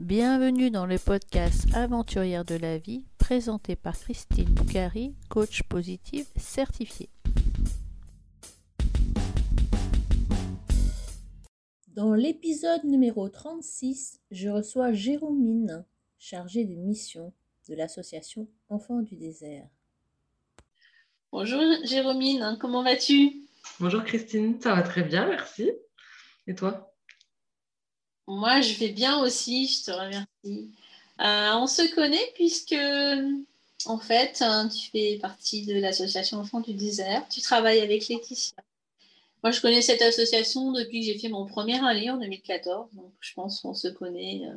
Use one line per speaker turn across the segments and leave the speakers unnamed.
Bienvenue dans le podcast Aventurière de la vie, présenté par Christine Boucari, coach positive certifiée. Dans l'épisode numéro 36, je reçois Jérômine, chargée de mission de l'association Enfants du désert.
Bonjour Jérômine, comment vas-tu?
Bonjour Christine, ça va très bien, merci. Et toi?
Moi, je vais bien aussi, je te remercie. Euh, on se connaît puisque, en fait, hein, tu fais partie de l'association Enfants du désert. Tu travailles avec Laetitia. Moi, je connais cette association depuis que j'ai fait mon premier année en 2014. Donc, je pense qu'on se connaît euh,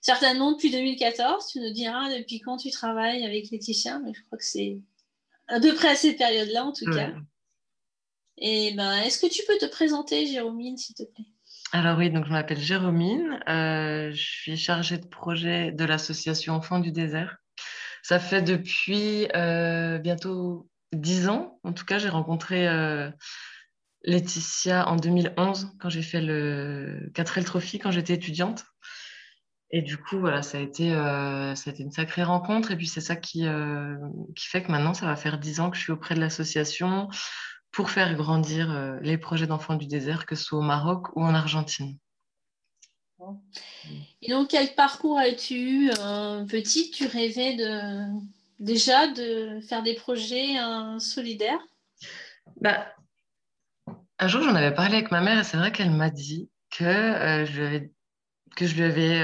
certainement depuis 2014. Tu nous diras depuis quand tu travailles avec Laetitia, mais je crois que c'est à peu près à cette période-là, en tout cas. Et ben, est-ce que tu peux te présenter, Jérôme, s'il te plaît?
Alors oui, donc je m'appelle Jérômine, euh, je suis chargée de projet de l'association Enfants du désert. Ça fait depuis euh, bientôt dix ans, en tout cas j'ai rencontré euh, Laetitia en 2011 quand j'ai fait le 4L Trophy quand j'étais étudiante. Et du coup, voilà, ça a été, ça une sacrée rencontre. Et puis c'est ça qui, qui fait que maintenant, ça va faire dix ans que je suis auprès de l'association pour faire grandir euh, les projets d'enfants du désert, que ce soit au Maroc ou en Argentine.
Et donc, quel parcours as-tu eu euh, Petit, tu rêvais de, déjà de faire des projets euh, solidaires?
Bah, Un jour, j'en avais parlé avec ma mère et c'est vrai qu'elle m'a dit que, je lui avais, que je lui avais,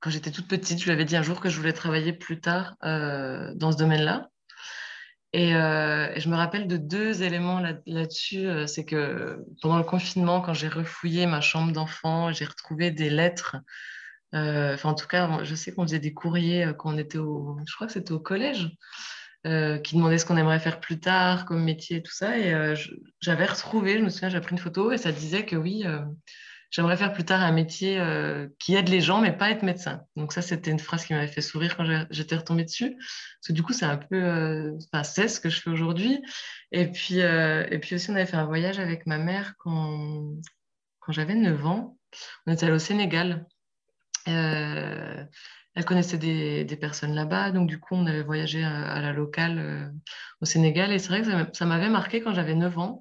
quand j'étais toute petite, je lui avais dit un jour que je voulais travailler plus tard dans ce domaine-là. Euh, et, je me rappelle de deux éléments là-dessus. Euh, c'est que pendant le confinement, quand j'ai refouillé ma chambre d'enfant, j'ai retrouvé des lettres. Euh, enfin, en tout cas, je sais qu'on faisait des courriers quand on était au, je crois que c'était au collège, qui demandaient ce qu'on aimerait faire plus tard comme métier et tout ça. Et j'avais retrouvé, je me souviens, j'ai pris une photo et ça disait que oui, j'aimerais faire plus tard un métier euh, qui aide les gens, mais pas être médecin. Donc ça, c'était une phrase qui m'avait fait sourire quand j'étais retombée dessus. Parce que du coup, c'est un peu, euh, enfin, c'est ce que je fais aujourd'hui. Et puis, euh, et puis aussi, on avait fait un voyage avec ma mère quand, quand j'avais 9 ans. On était allé au Sénégal. elle connaissait des, des personnes là-bas, donc du coup, on avait voyagé à, la locale au Sénégal. Et c'est vrai que ça m'avait marqué quand j'avais 9 ans.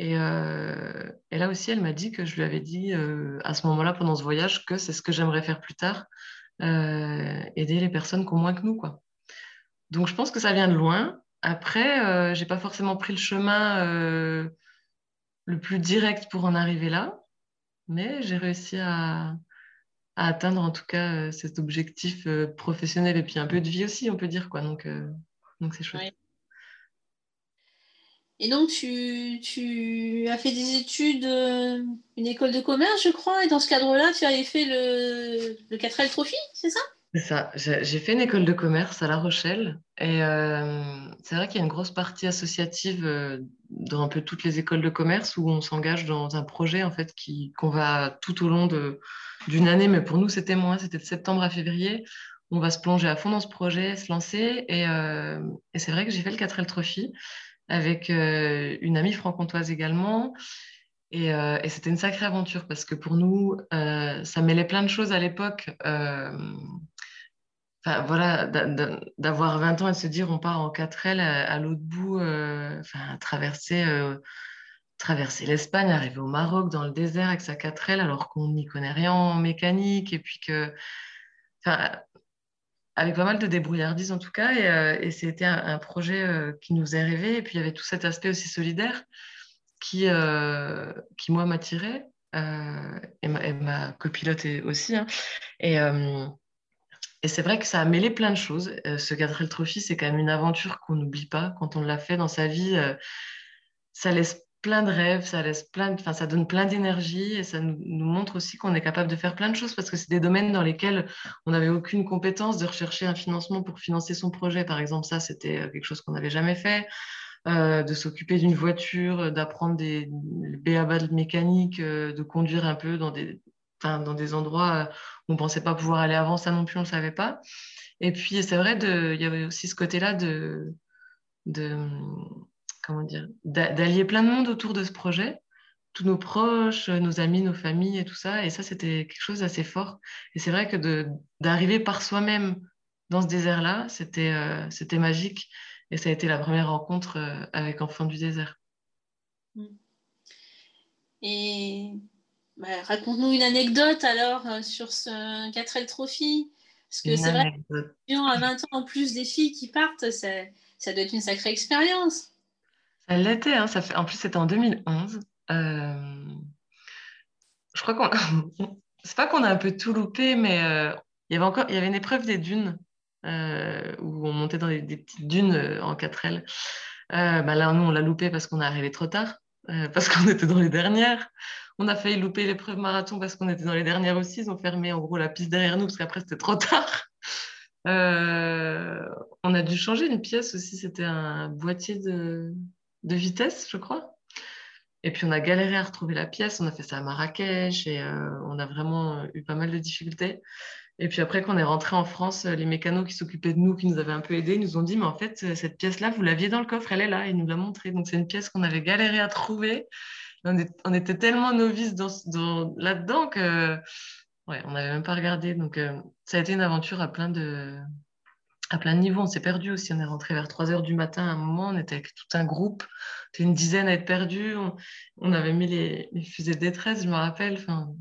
Euh, et, là aussi, elle m'a dit que je lui avais dit euh, à ce moment-là, pendant ce voyage, que c'est ce que j'aimerais faire plus tard, euh, aider les personnes qui ont moins que nous. Quoi. Donc je pense que ça vient de loin. Après, je n'ai pas forcément pris le chemin le plus direct pour en arriver là, mais j'ai réussi à, atteindre en tout cas cet objectif professionnel et puis un peu de vie aussi, on peut dire. Quoi. Donc donc c'est chouette.
Et donc, tu, as fait des études, euh, une école de commerce, je crois, et dans ce cadre-là, tu avais fait le, le 4L Trophy, c'est ça?
C'est ça. J'ai fait une école de commerce à La Rochelle. Et euh, c'est vrai qu'il y a une grosse partie associative euh, dans un peu toutes les écoles de commerce où on s'engage dans un projet, en fait, qu'on va tout au long d'une année, mais pour nous, c'était moins, c'était de septembre à février. On va se plonger à fond dans ce projet, se lancer. Et, et c'est vrai que j'ai fait le 4L Trophy avec euh, une amie franc-comtoise également. Euh, et, c'était une sacrée aventure parce que pour nous, euh, ça mêlait plein de choses à l'époque. Voilà, d'avoir 20 ans et de se dire on part en 4L à, l'autre bout, traverser, traverser l'Espagne, arriver au Maroc dans le désert avec sa 4L alors qu'on n'y connaît rien en mécanique et puis que, avec pas mal de débrouillardise en tout cas. Et, euh, c'était un, projet euh, qui nous est rêvé. Et puis il y avait tout cet aspect aussi solidaire qui, euh, qui moi, m'attirait. et, ma, copilote aussi. Hein. Et, et c'est vrai que ça a mêlé plein de choses. ce 4L Trophy, c'est quand même une aventure qu'on n'oublie pas. Quand on l'a fait dans sa vie, ça laisse plein de rêves, ça laisse plein, enfin, ça donne plein d'énergie et ça nous, montre aussi qu'on est capable de faire plein de choses parce que c'est des domaines dans lesquels on n'avait aucune compétence de rechercher un financement pour financer son projet. Par exemple, ça, c'était euh, quelque chose qu'on n'avait jamais fait. Euh, de s'occuper d'une voiture, d'apprendre des BABA de mécanique, euh, de conduire un peu dans des, dans des endroits où on ne pensait pas pouvoir aller avant, ça non plus, on ne savait pas. Et puis, c'est vrai, il y avait aussi ce côté-là de comment dire, d'allier plein de monde autour de ce projet. tous nos proches, nos amis, nos familles et tout ça. Et ça, c'était quelque chose d'assez fort. Et c'est vrai que d'arriver par soi-même dans ce désert-là, c'était euh, c'était magique. Et ça a été la première rencontre euh, avec Enfants du désert.
Mm. Et bah, raconte-nous une anecdote alors euh, sur ce 4L Trophy. Parce que c'est vrai à 20 ans, en plus des filles qui partent, ça, ça doit être une sacrée expérience.
Ça l'était, hein, fait... en plus c'était en 2011. Euh, je crois qu'on. c'est pas qu'on a un peu tout loupé, mais euh, il y avait encore il y avait une épreuve des dunes euh, où on montait dans des, petites dunes en 4L. Bah là, nous, on l'a loupé parce qu'on est arrivé trop tard, parce qu'on était dans les dernières. On a failli louper l'épreuve marathon parce qu'on était dans les dernières aussi. Ils ont fermé en gros la piste derrière nous parce qu'après c'était trop tard. on a dû changer une pièce aussi. C'était un boîtier de, de vitesse, je crois. Et puis on a galéré à retrouver la pièce, on a fait ça à Marrakech et euh, on a vraiment euh, eu pas mal de difficultés. Et puis après, quand on est rentré en France, les mécanos qui s'occupaient de nous, qui nous avaient un peu aidés, nous ont dit, mais en fait, euh, cette pièce-là, vous l'aviez dans le coffre, elle est là, ils nous l'a montré. Donc c'est une pièce qu'on avait galéré à trouver. On, était tellement novices dans, là-dedans que ouais, on n'avait même pas regardé. Donc ça a été une aventure à plein de, à plein de niveaux. On s'est perdu aussi. On est rentré vers 3 heures du matin à un moment. On était avec tout un groupe. On une dizaine à être perdus. On, avait mis les, fusées de détresse, je me rappelle. Enfin,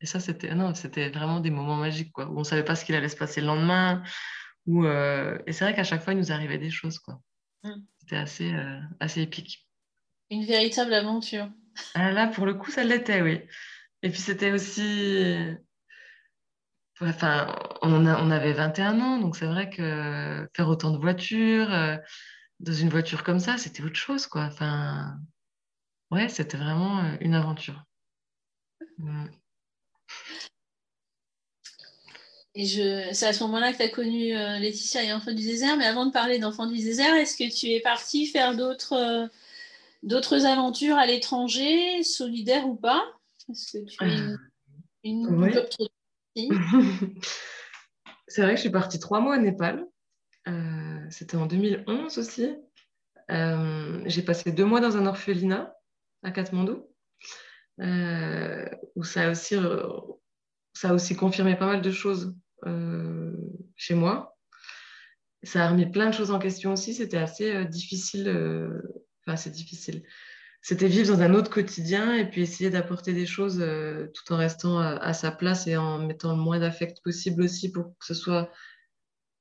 et ça, c'était non, c'était vraiment des moments magiques. Quoi, où on ne savait pas ce qu'il allait se passer le lendemain. Où, euh, Et c'est vrai qu'à chaque fois, il nous arrivait des choses. Quoi. Mm. C'était assez, euh, assez épique.
Une véritable aventure.
Ah, là, pour le coup, ça l'était, oui. Et puis, c'était aussi Enfin, on, on, avait 21 ans, donc c'est vrai que faire autant de voitures, euh, dans une voiture comme ça, c'était autre chose, quoi. Enfin, ouais, c'était vraiment euh, une aventure. Mm.
Et je, c'est à ce moment-là que tu as connu euh, Laetitia et Enfants du désert. Mais avant de parler d'Enfants du désert, est-ce que tu es partie faire d'autres, d'autres aventures à l'étranger, solidaires ou pas? Est-ce que tu as une,
une c'est vrai que je suis partie trois mois au Népal. Euh, c'était en 2011 aussi. Euh, j'ai passé deux mois dans un orphelinat à Katmandou, euh, où ça a, aussi, ça a aussi confirmé pas mal de choses chez moi. Ça a remis plein de choses en question aussi. C'était assez difficile. Enfin, c'est difficile c'était vivre dans un autre quotidien et puis essayer d'apporter des choses euh, tout en restant à, sa place et en mettant le moins d'affect possible aussi pour que ce soit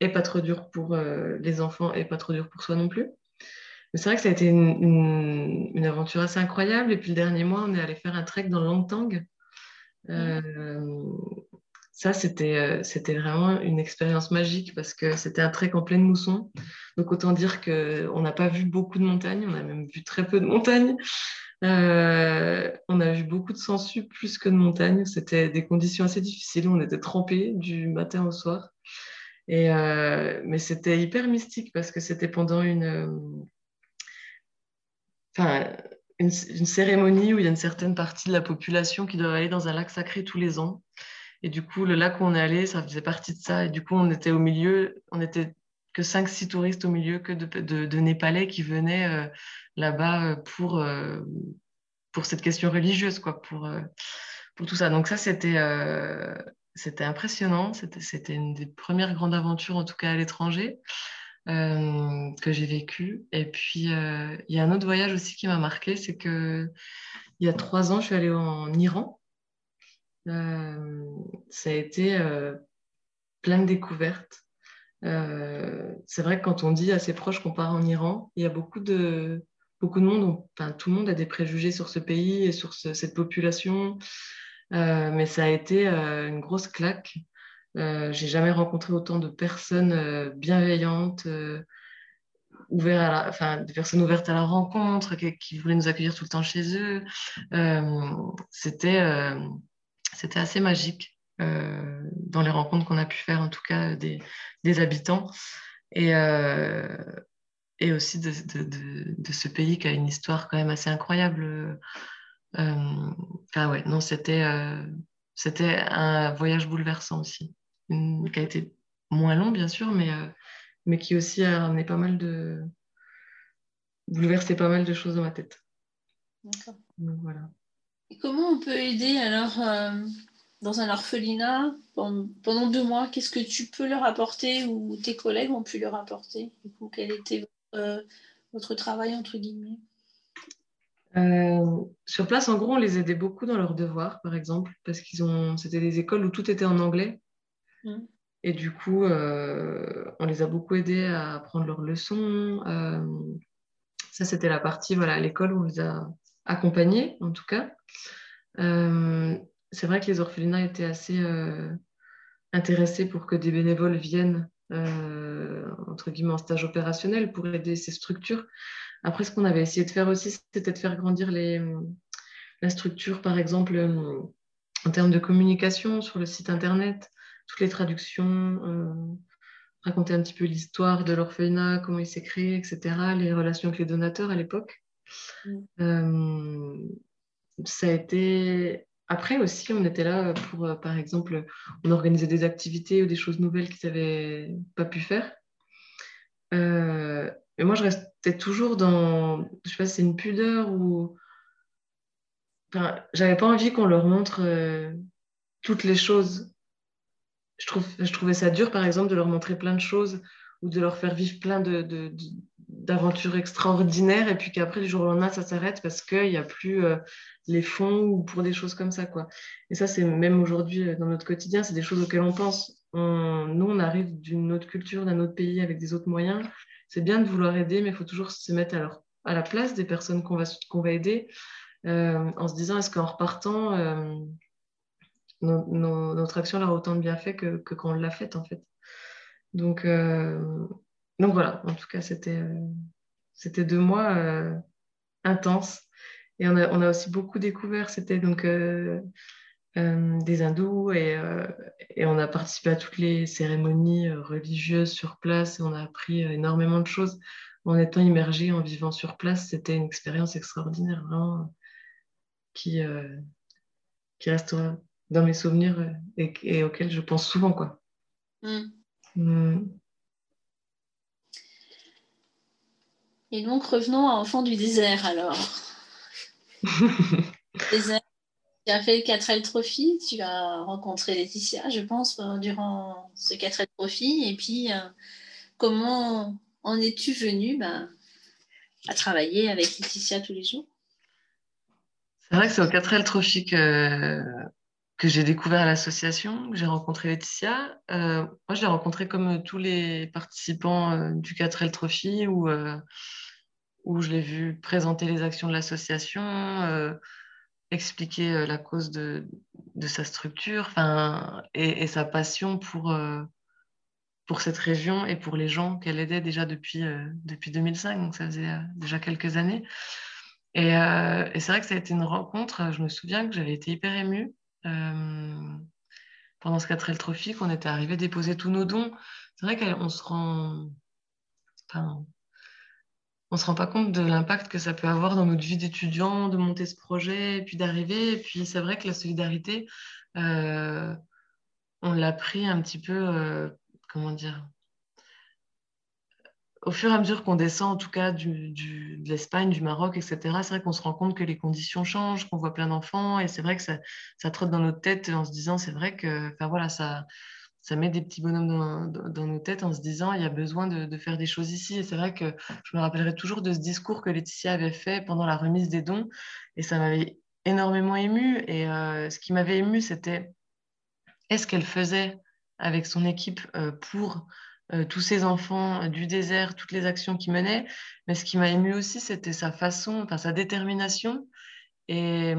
et pas trop dur pour euh, les enfants et pas trop dur pour soi non plus. Mais c'est vrai que ça a été une, une, aventure assez incroyable. Et puis le dernier mois, on est allé faire un trek dans le Langtang. Euh, ça, c'était, euh, c'était vraiment une expérience magique parce que c'était un trek en pleine mousson. Donc, autant dire qu'on n'a pas vu beaucoup de montagnes, on a même vu très peu de montagnes. Euh, on a vu beaucoup de sangsues plus que de montagnes. C'était des conditions assez difficiles. On était trempés du matin au soir. Et, euh, mais c'était hyper mystique parce que c'était pendant une, une, cérémonie où il y a une certaine partie de la population qui doit aller dans un lac sacré tous les ans. Et du coup, le lac où on est allé, ça faisait partie de ça. Et du coup, on était au milieu, on était que 5-6 touristes au milieu que de, Népalais qui venaient euh, là-bas euh, pour, euh, pour cette question religieuse, quoi, pour, pour tout ça. Donc ça, c'était c'était impressionnant. C'était une des premières grandes aventures, en tout cas à l'étranger, que j'ai vécues. Et puis, il y a un autre voyage aussi qui m'a marqué, c'est que il y a trois ans, je suis allée en Iran. Euh, ça a été euh, plein de découvertes. Euh, c'est vrai que quand on dit à ses proches qu'on part en Iran, il y a beaucoup de, beaucoup de monde, enfin tout le monde a des préjugés sur ce pays et sur cette population, mais ça a été une grosse claque. J'ai jamais rencontré autant de personnes bienveillantes, ouvertes enfin, des personnes ouvertes à la rencontre, qui, qui, voulaient nous accueillir tout le temps chez eux. C'était c'était assez magique euh, dans les rencontres qu'on a pu faire, en tout cas des, des habitants. Et, euh, et aussi de, de, de, ce pays qui a une histoire quand même assez incroyable. Euh, enfin, ouais, non, c'était c'était un voyage bouleversant aussi, qui a été moins long, bien sûr, mais, mais qui aussi a amené pas mal de. bouleversé pas mal de choses dans ma tête. Donc voilà.
Et comment on peut aider alors dans un orphelinat pendant deux mois Qu'est-ce que tu peux leur apporter ou tes collègues ont pu leur apporter du coup, Quel était votre travail entre guillemets?
Sur place, en gros, on les aidait beaucoup dans leurs devoirs, par exemple, parce qu'ils ont, c'était des écoles où tout était en anglais. Mmh. Et du coup, euh, on les a beaucoup aidés à apprendre leurs leçons. Euh, ça, c'était la partie voilà, à l'école où on les a accompagnés, en tout cas. Euh, c'est vrai que les orphelinats étaient assez intéressés pour que des bénévoles viennent, entre guillemets, en stage opérationnel pour aider ces structures. Après, ce qu'on avait essayé de faire aussi, c'était de faire grandir les, la structure, par exemple, en termes de communication sur le site Internet toutes les traductions, euh, raconter un petit peu l'histoire de l'orphelinat, comment il s'est créé, etc., les relations avec les donateurs à l'époque. Mm. Euh, ça a été. Après aussi, on était là pour, euh, par exemple, on organisait des activités ou des choses nouvelles qu'ils n'avaient pas pu faire. mais moi, je restais toujours dans, je sais pas si c'est une pudeur ou. Enfin, j'avais pas envie qu'on leur montre toutes les choses je, trouve, je trouvais ça dur, par exemple, de leur montrer plein de choses ou de leur faire vivre plein d'aventures extraordinaires et puis qu'après, du jour au lendemain, ça s'arrête parce qu'il n'y a plus euh, les fonds ou pour des choses comme ça. Quoi. Et ça, c'est même aujourd'hui, euh, dans notre quotidien, c'est des choses auxquelles on pense. nous, on arrive d'une autre culture, d'un autre pays avec des autres moyens. C'est bien de vouloir aider, mais il faut toujours se mettre à, à la place des personnes qu'on va, qu'on va aider euh, en se disant, est-ce qu'en repartant, notre action leur a autant de bienfaits que, que quand on l'a faite, en fait. Donc, donc voilà, en tout cas, c'était euh, c'était deux mois euh, intenses. Et on a, on a, aussi beaucoup découvert, c'était donc des hindous et, et, on a participé à toutes les cérémonies religieuses sur place et on a appris énormément de choses en étant immergé, en vivant sur place. C'était une expérience extraordinaire, vraiment, qui, qui restera dans mes souvenirs euh, et, auxquels je pense souvent. Quoi. Hmm. Hmm.
Et donc, revenons à Enfant du désert alors. désert, tu as fait le 4L Trophy, tu as rencontré Laetitia, je pense, durant ce 4L Trophy. Et puis, euh, comment en es-tu venue ben, à travailler avec Laetitia tous les jours?
C'est vrai que c'est au 4L Trophy que que j'ai découvert l'association, que j'ai rencontré Laetitia. Euh, moi, je l'ai rencontrée comme tous les participants euh, du 4L Trophy, où, où je l'ai vu présenter les actions de l'association, expliquer la cause de, de sa structure et, et, sa passion pour, pour cette région et pour les gens qu'elle aidait déjà depuis, depuis 2005, donc ça faisait déjà quelques années. Et, c'est vrai que ça a été une rencontre, je me souviens que j'avais été hyper émue euh, pendant ce 4L Trophy qu'on était arrivé déposer tous nos dons. C'est vrai qu'on se rend. On se rend pas compte de l'impact que ça peut avoir dans notre vie d'étudiant, de monter ce projet, et puis d'arriver. Et puis c'est vrai que la solidarité, euh, on l'a pris un petit peu, euh, comment dire, au fur et à mesure qu'on descend, en tout cas de l'Espagne, du Maroc, etc., c'est vrai qu'on se rend compte que les conditions changent, qu'on voit plein d'enfants, et c'est vrai que ça, ça, trotte dans notre tête en se disant, c'est vrai que, enfin voilà, ça, ça met des petits bonhommes dans, nos têtes en se disant, il y a besoin de, faire des choses ici. Et c'est vrai que je me rappellerai toujours de ce discours que Laetitia avait fait pendant la remise des dons, et ça m'avait énormément ému. Et euh, ce qui m'avait ému, c'était est-ce qu'elle faisait avec son équipe euh, pour euh, tous ces enfants du désert, toutes les actions qu'il menait? Mais ce qui m'a ému aussi, c'était sa façon, enfin sa détermination. Et,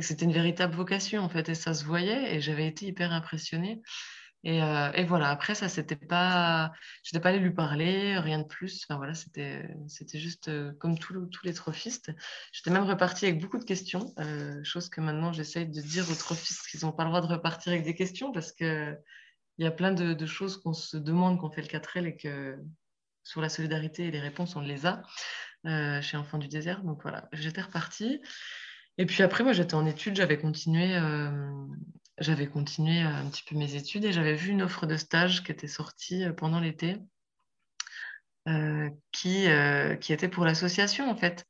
c'était une véritable vocation, en fait, et ça se voyait, et j'avais été hyper impressionnée. Et, euh, voilà, après, ça, c'était pas. Je n'étais pas allée lui parler, rien de plus. Enfin, voilà, c'était, juste euh, comme tous les trophistes. J'étais même repartie avec beaucoup de questions, chose que maintenant j'essaye de dire aux trophistes qu'ils n'ont pas le droit de repartir avec des questions parce que il y a plein de, choses qu'on se demande quand on fait le 4L et que sur la solidarité et les réponses, on les a euh, chez Enfants du désert. Donc voilà, j'étais repartie. Et puis après, moi, j'étais en études, j'avais continué, euh, j'avais continué un petit peu mes études et j'avais vu une offre de stage qui était sortie euh, pendant l'été, qui, qui était pour l'association en fait.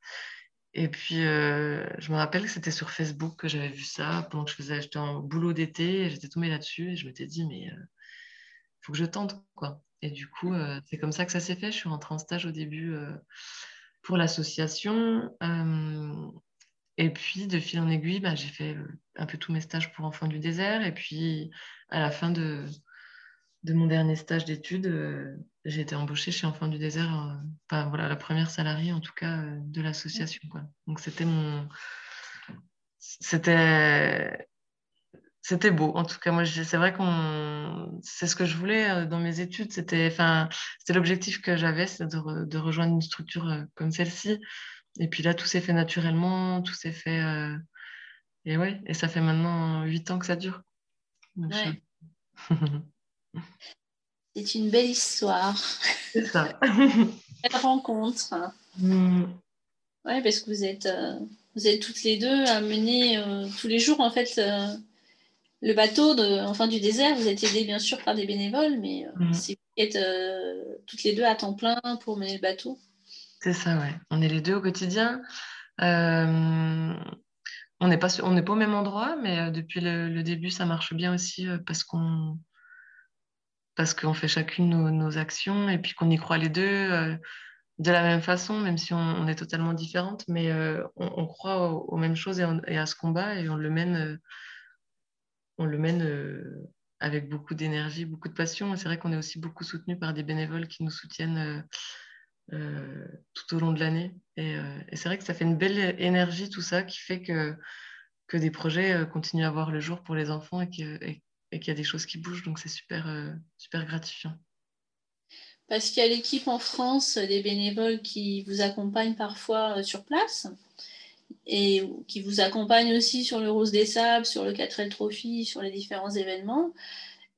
et puis, euh, je me rappelle que c'était sur Facebook que j'avais vu ça pendant que je faisais, j'étais en boulot d'été, et j'étais tombée là-dessus et je m'étais dit, mais il faut que je tente, quoi. Et du coup, c'est comme ça que ça s'est fait. Je suis rentrée en stage au début pour l'association. et puis, de fil en aiguille, bah, j'ai fait un peu tous mes stages pour Enfants du désert. Et puis, à la fin de, mon dernier stage d'études, euh, j'ai été embauchée chez Enfants du désert, euh, voilà, la première salariée en tout cas euh, de l'association. Donc c'était mon. C'était. C'était beau. En tout cas, moi, c'est vrai qu'on, c'est ce que je voulais dans mes études. C'était, enfin, c'était l'objectif que j'avais, c'est de, de, rejoindre une structure comme celle-ci. Et puis là, tout s'est fait naturellement, tout s'est fait. Et ouais, et ça fait maintenant huit ans que ça dure.
ouais. C'est une belle histoire.
C'est ça.
Belle rencontre. Mm. Oui, parce que vous êtes, euh, vous êtes toutes les deux à mener euh, tous les jours, en fait, euh, le bateau de, enfin, du désert. Vous êtes aidés, bien sûr, par des bénévoles, mais mm. c'est vous êtes toutes les deux à temps plein pour mener le bateau.
C'est ça, ouais. On est les deux au quotidien. On n'est pas, on n'est pas au même endroit, mais depuis le, début, ça marche bien aussi parce qu'on parce qu'on fait chacune nos, actions et puis qu'on y croit les deux euh, de la même façon, même si on, est totalement différentes, mais euh, on, croit aux, mêmes choses et, à ce combat et on le mène, euh, on le mène avec beaucoup d'énergie, beaucoup de passion. c'est vrai qu'on est aussi beaucoup soutenu par des bénévoles qui nous soutiennent tout au long de l'année. Et, c'est vrai que ça fait une belle énergie, tout ça, qui fait que, des projets continuent à voir le jour pour les enfants et, qu'il y a des choses qui bougent. Donc c'est super, euh, super gratifiant.
Parce qu'il y a l'équipe en France des bénévoles qui vous accompagnent parfois euh, sur place? Et qui vous accompagnent aussi sur le Rose des Sables, sur le 4L Trophy, sur les différents événements.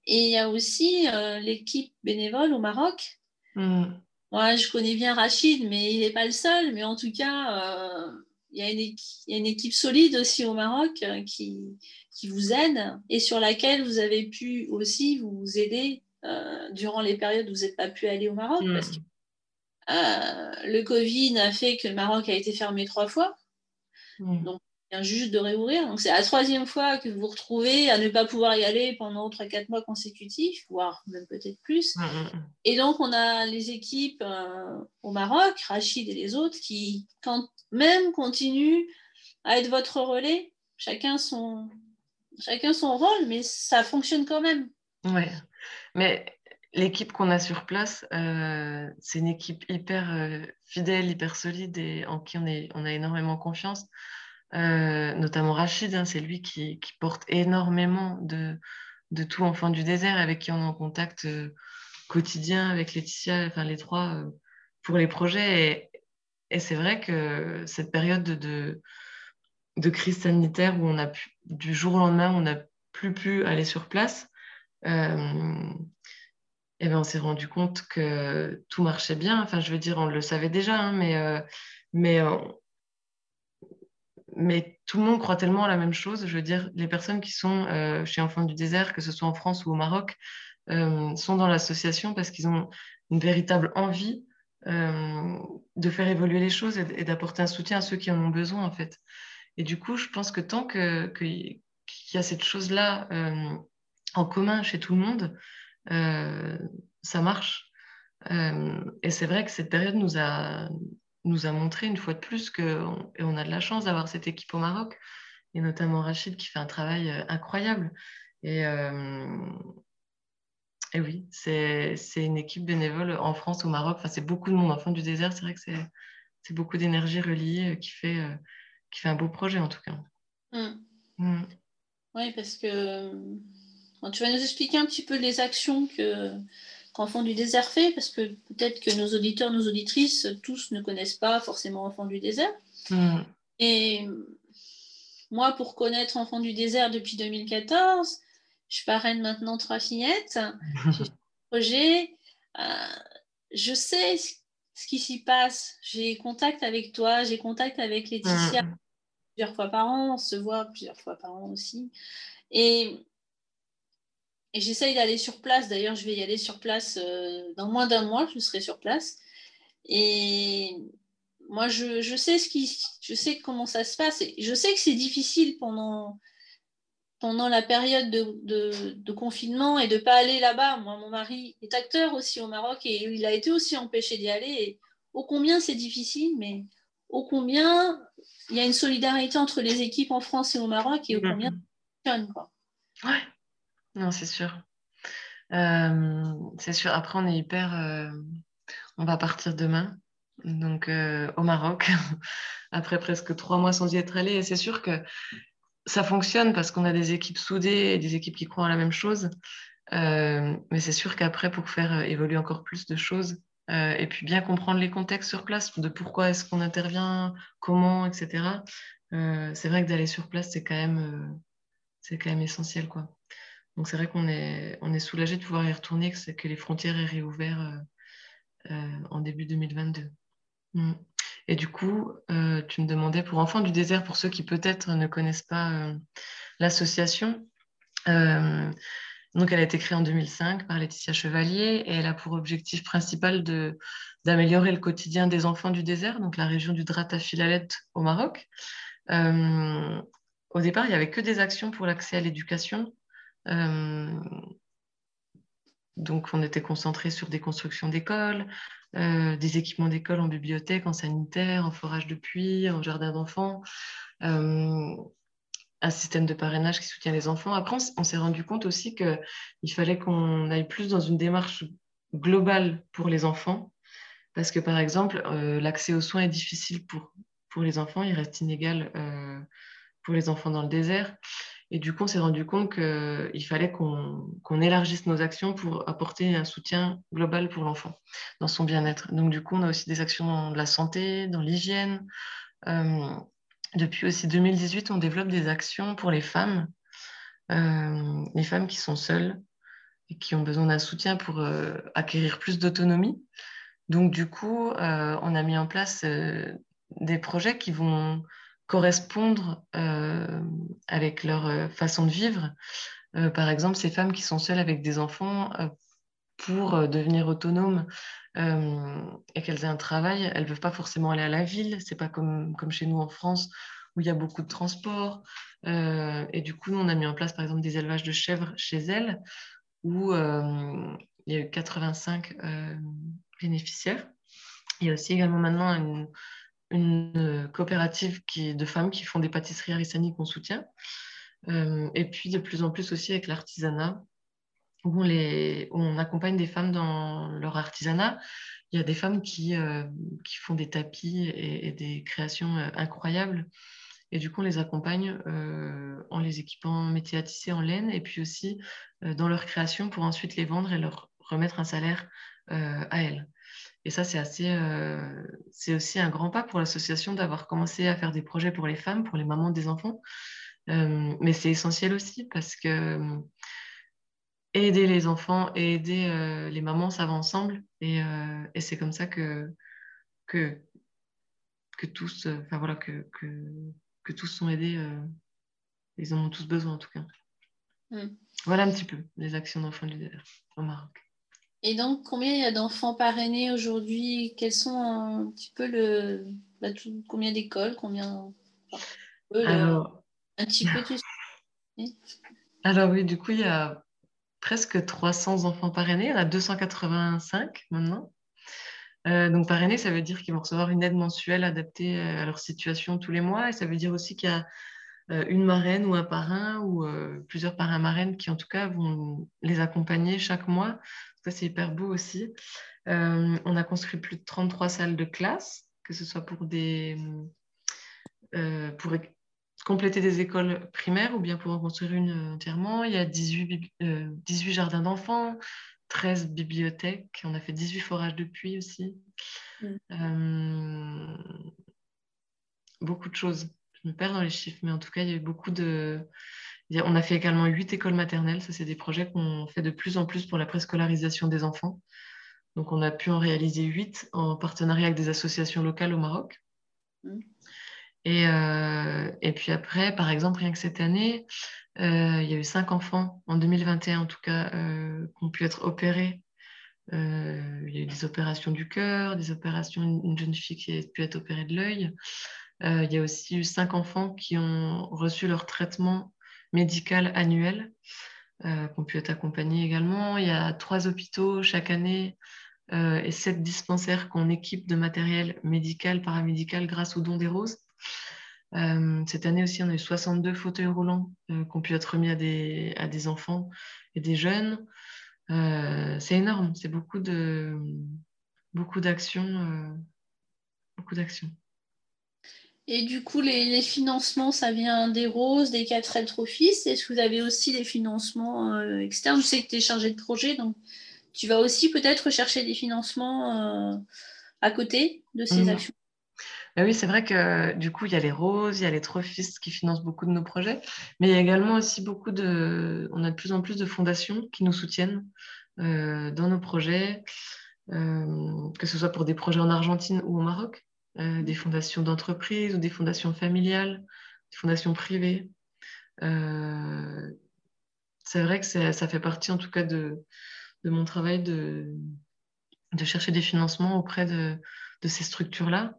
Et il y a aussi euh, l'équipe bénévole au Maroc. Hmm. Moi, je connais bien Rachid, mais il n'est pas le seul. Mais en tout cas, il y, a une équipe, solide aussi au Maroc euh, qui, qui, vous aide et sur laquelle vous avez pu aussi vous aider euh, durant les périodes où vous n'êtes pas pu aller au Maroc. Mm. Parce que euh, le Covid a fait que le Maroc a été fermé trois fois. Donc, vient juste de réouvrir. Donc, c'est la troisième fois que vous vous retrouvez à ne pas pouvoir y aller pendant 3-4 mois consécutifs, voire même peut-être plus. Et donc, on a les équipes euh, au Maroc, Rachid et les autres, qui, quand même, continuent à être votre relais. Chacun son, chacun son rôle, mais ça fonctionne quand même.
Oui, mais l'équipe qu'on a sur place, euh, c'est une équipe hyper euh, fidèle, hyper solide et en qui on, est, on a énormément confiance. Euh, notamment Rachid, hein, c'est lui qui, porte énormément de, de, tout Enfant du désert, avec qui on est en contact quotidien avec Laetitia, enfin les trois, pour les projets. Et, c'est vrai que cette période de, de, crise sanitaire où on a pu, du jour au lendemain, on n'a plus pu aller sur place, et ben on s'est rendu compte que tout marchait bien. Enfin, je veux dire, on le savait déjà, hein, mais, mais mais tout le monde croit tellement à la même chose. Je veux dire, les personnes qui sont euh, chez Enfants du désert, que ce soit en France ou au Maroc, euh, sont dans l'association parce qu'ils ont une véritable envie euh, de faire évoluer les choses et, d'apporter un soutien à ceux qui en ont besoin, en fait. Et du coup, je pense que tant qu'il y a cette chose-là en commun chez tout le monde, ça marche. et c'est vrai que cette période nous a, nous a montré une fois de plus que et on a de la chance d'avoir cette équipe au Maroc, et notamment Rachid qui fait un travail euh, incroyable. Et, euh, et oui, c'est une équipe bénévole en France, au Maroc. Enfin, c'est beaucoup de monde. Enfant du désert, c'est vrai que c'est beaucoup d'énergie reliée euh, qui fait, qui fait un beau projet en tout cas.
Mmh. Mmh. Oui, parce que tu vas nous expliquer un petit peu les actions que du désert fait, parce que peut-être que nos auditeurs, nos auditrices, tous ne connaissent pas forcément Enfant du désert. Hmm. Et moi, pour connaître Enfant du désert depuis 2014, je parraine maintenant trois fillettes. J'ai projet. Euh, je sais ce qui s'y passe. J'ai contact avec toi, j'ai contact avec Laetitia hmm. plusieurs fois par an. On se voit plusieurs fois par an aussi. Et et j'essaye d'aller sur place. D'ailleurs, je vais y aller sur place euh, dans moins d'un mois, je serai sur place. Et moi, je, je, sais ce qui, je sais comment ça se passe. Et je sais que c'est difficile pendant, pendant la période de, de, de confinement et de ne pas aller là-bas. Moi, mon mari est acteur aussi au Maroc et il a été aussi empêché d'y aller. Et ô combien c'est difficile, mais ô combien il y a une solidarité entre les équipes en France et au Maroc et ô combien ça fonctionne. Quoi.
Ouais, non, c'est sûr. Euh, c'est sûr. Après, on est hyper. Euh, on va partir demain, donc euh, au Maroc, après presque trois mois sans y être allé. Et c'est sûr que ça fonctionne parce qu'on a des équipes soudées et des équipes qui croient en la même chose. mais c'est sûr qu'après, pour faire évoluer encore plus de choses, et puis bien comprendre les contextes sur place, de pourquoi est-ce qu'on intervient, comment, etc. c'est vrai que d'aller sur place, c'est quand même, c'est quand même essentiel, quoi. Donc c'est vrai qu'on est, on est soulagé de pouvoir y retourner, que, que les frontières aient réouvert euh, euh, en début 2022. Mm. Et du coup, euh, tu me demandais pour Enfants du désert, pour ceux qui peut-être ne connaissent pas l'association. donc elle a été créée en 2005 par Laetitia Chevalier et elle a pour objectif principal d'améliorer le quotidien des enfants du désert, donc la région du Drata Filalet au Maroc. au départ, il n'y avait que des actions pour l'accès à l'éducation donc, on était concentré sur des constructions d'écoles, euh, des équipements d'école en bibliothèque, en sanitaire, en forage de puits, en jardin d'enfants, euh, un système de parrainage qui soutient les enfants. Après, on, s'est rendu compte aussi qu'il fallait qu'on aille plus dans une démarche globale pour les enfants, parce que par exemple, l'accès aux soins est difficile pour, pour les enfants, il reste inégal pour les enfants dans le désert. Et du coup, on s'est rendu compte qu'il fallait qu'on élargisse nos actions pour apporter un soutien global pour l'enfant dans son bien-être. Donc, du coup, on a aussi des actions dans la santé, dans l'hygiène. Euh, depuis aussi 2018, on développe des actions pour les femmes, euh, les femmes qui sont seules et qui ont besoin d'un soutien pour euh, acquérir plus d'autonomie. Donc, du coup, on a mis en place des projets qui vont correspondre euh, avec leur euh, façon de vivre. Euh, par exemple, ces femmes qui sont seules avec des enfants, pour devenir autonomes et qu'elles aient un travail, elles ne peuvent pas forcément aller à la ville. C'est pas comme, comme chez nous en France où il y a beaucoup de transport. et du coup, nous, on a mis en place, par exemple, des élevages de chèvres chez elles où il y a eu 85 bénéficiaires. Il y a aussi également maintenant une, une euh, coopérative de femmes qui font des pâtisseries arissani qu'on soutient. Euh, et puis de plus en plus aussi avec l'artisanat, où on, accompagne des femmes dans leur artisanat. Il y a des femmes qui, euh, qui font des tapis et, des créations incroyables. Et du coup, on les accompagne en les équipant en métier à tisser en laine et puis aussi dans leur création pour ensuite les vendre et leur remettre un salaire à elles. Et ça, c'est assez, euh, c'est aussi un grand pas pour l'association d'avoir commencé à faire des projets pour les femmes, pour les mamans des enfants. Euh, mais c'est essentiel aussi parce que euh, aider les enfants et aider les mamans, ça va ensemble. Et, et c'est comme ça que, que, que tous, enfin voilà, que, que, que, tous sont aidés. ils en ont tous besoin en tout cas. Mm. Voilà un petit peu les actions d'enfants du désert au Maroc.
Et donc, combien il y a d'enfants parrainés aujourd'hui? Quels sont un petit peu le. Combien d'écoles Combien.
Alors...
Un petit peu tout
Alors, oui, du coup, il y a presque 300 enfants parrainés. Il y en a 285 maintenant. Euh, donc, parrainés, ça veut dire qu'ils vont recevoir une aide mensuelle adaptée à leur situation tous les mois. Et ça veut dire aussi qu'il y a euh, une marraine ou un parrain ou euh, plusieurs parrains marraines qui, en tout cas, vont les accompagner chaque mois ça, c'est hyper beau aussi. Euh, on a construit plus de 33 salles de classe, que ce soit pour, des, euh, pour compléter des écoles primaires ou bien pour en construire une entièrement. Il y a 18, 18 euh, jardins d'enfants, 13 bibliothèques. On a fait 18 forages de puits aussi. Mm. beaucoup de choses. Je me perds dans les chiffres, mais en tout cas, il y a eu beaucoup de, on a fait également huit écoles maternelles. Ça, c'est des projets qu'on fait de plus en plus pour la préscolarisation des enfants. Donc, on a pu en réaliser huit en partenariat avec des associations locales au Maroc. Mmh. Euh, et, puis après, par exemple, rien que cette année, euh, il y a eu cinq enfants, en 2021 en tout cas, euh, qui ont pu être opérés il y a eu des opérations du cœur, des opérations, une jeune fille qui a pu être opérée de l'œil. Il y a aussi eu cinq enfants qui ont reçu leur traitement médical annuel, qui ont pu être accompagnés également. Il y a trois hôpitaux chaque année et sept dispensaires qu'on équipe de matériel médical, paramédical grâce au don des roses. Euh, cette année aussi, on a eu 62 fauteuils roulants euh, qui ont pu être remis à des, enfants et des jeunes. Euh, c'est énorme, c'est beaucoup de beaucoup beaucoup d'actions.
Et du coup, les, financements, ça vient des roses, des 4 trophies. Est-ce que vous avez aussi des financements externes Je sais que tu es chargé de projet, donc tu vas aussi peut-être chercher des financements à côté de ces mmh. actions
oui, c'est vrai que du coup, il y a les roses, il y a les trophistes qui financent beaucoup de nos projets, mais il y a également aussi beaucoup de... On a de plus en plus de fondations qui nous soutiennent euh, dans nos projets, euh, que ce soit pour des projets en Argentine ou au Maroc, euh, des fondations d'entreprise ou des fondations familiales, des fondations privées. c'est vrai que ça fait partie en tout cas de, mon travail de, chercher des financements auprès de, ces structures-là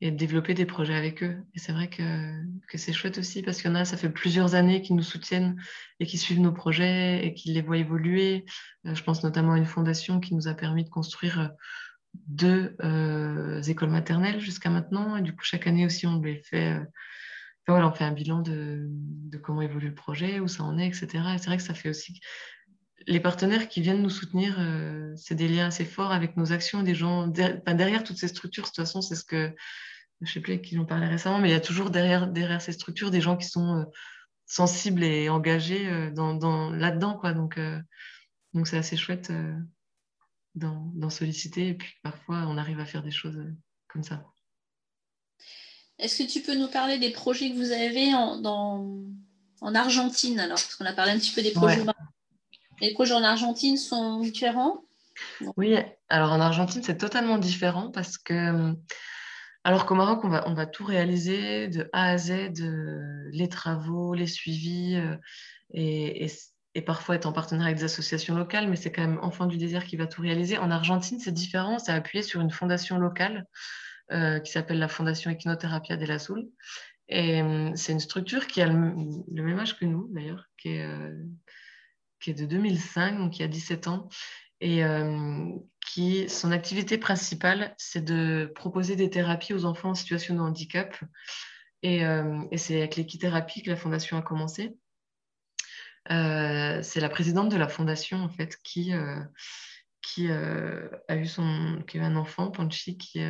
et de développer des projets avec eux. Et c'est vrai que, c'est chouette aussi parce qu'il y en a, ça fait plusieurs années qu'ils nous soutiennent et qui suivent nos projets et qui les voient évoluer. Euh, je pense notamment à une fondation qui nous a permis de construire euh, deux euh, écoles maternelles jusqu'à maintenant. Et du coup, chaque année aussi, on les fait. Enfin, voilà, on fait un bilan de, de, comment évolue le projet, où ça en est, etc. Et c'est vrai que ça fait aussi les partenaires qui viennent nous soutenir, c'est des liens assez forts avec nos actions, des gens derrière toutes ces structures. De toute façon, c'est ce que je ne sais plus avec qui j'en parlais récemment, mais il y a toujours derrière, derrière ces structures des gens qui sont euh, sensibles et engagés euh, dans, là-dedans. Quoi. Donc, euh, donc c'est assez chouette d'en, solliciter. Et puis parfois, on arrive à faire des choses comme ça.
Est-ce que tu peux nous parler des projets que vous avez en, en Argentine alors? Parce qu'on a parlé un petit peu des projets. Les projets en Argentine sont différents
Oui, alors en Argentine, c'est totalement différent parce que alors qu'au Maroc, on va, on va tout réaliser de A à Z, euh, les travaux, les suivis, euh, et, parfois être en partenariat avec des associations locales, mais c'est quand même Enfant du désert qui va tout réaliser. En Argentine, c'est différent, c'est appuyé sur une fondation locale euh, qui s'appelle la Fondation Equinoterapia de Azul. Et c'est une structure qui a le, même âge que nous, d'ailleurs, qui est, est de 2005, donc qui a 17 ans, et qui, son activité principale, c'est de proposer des thérapies aux enfants en situation de handicap. Et, euh, c'est avec l'équithérapie que la fondation a commencé. Euh, c'est la présidente de la fondation, en fait, qui, euh, qui, a eu son, qui a un enfant, Panchi, qui,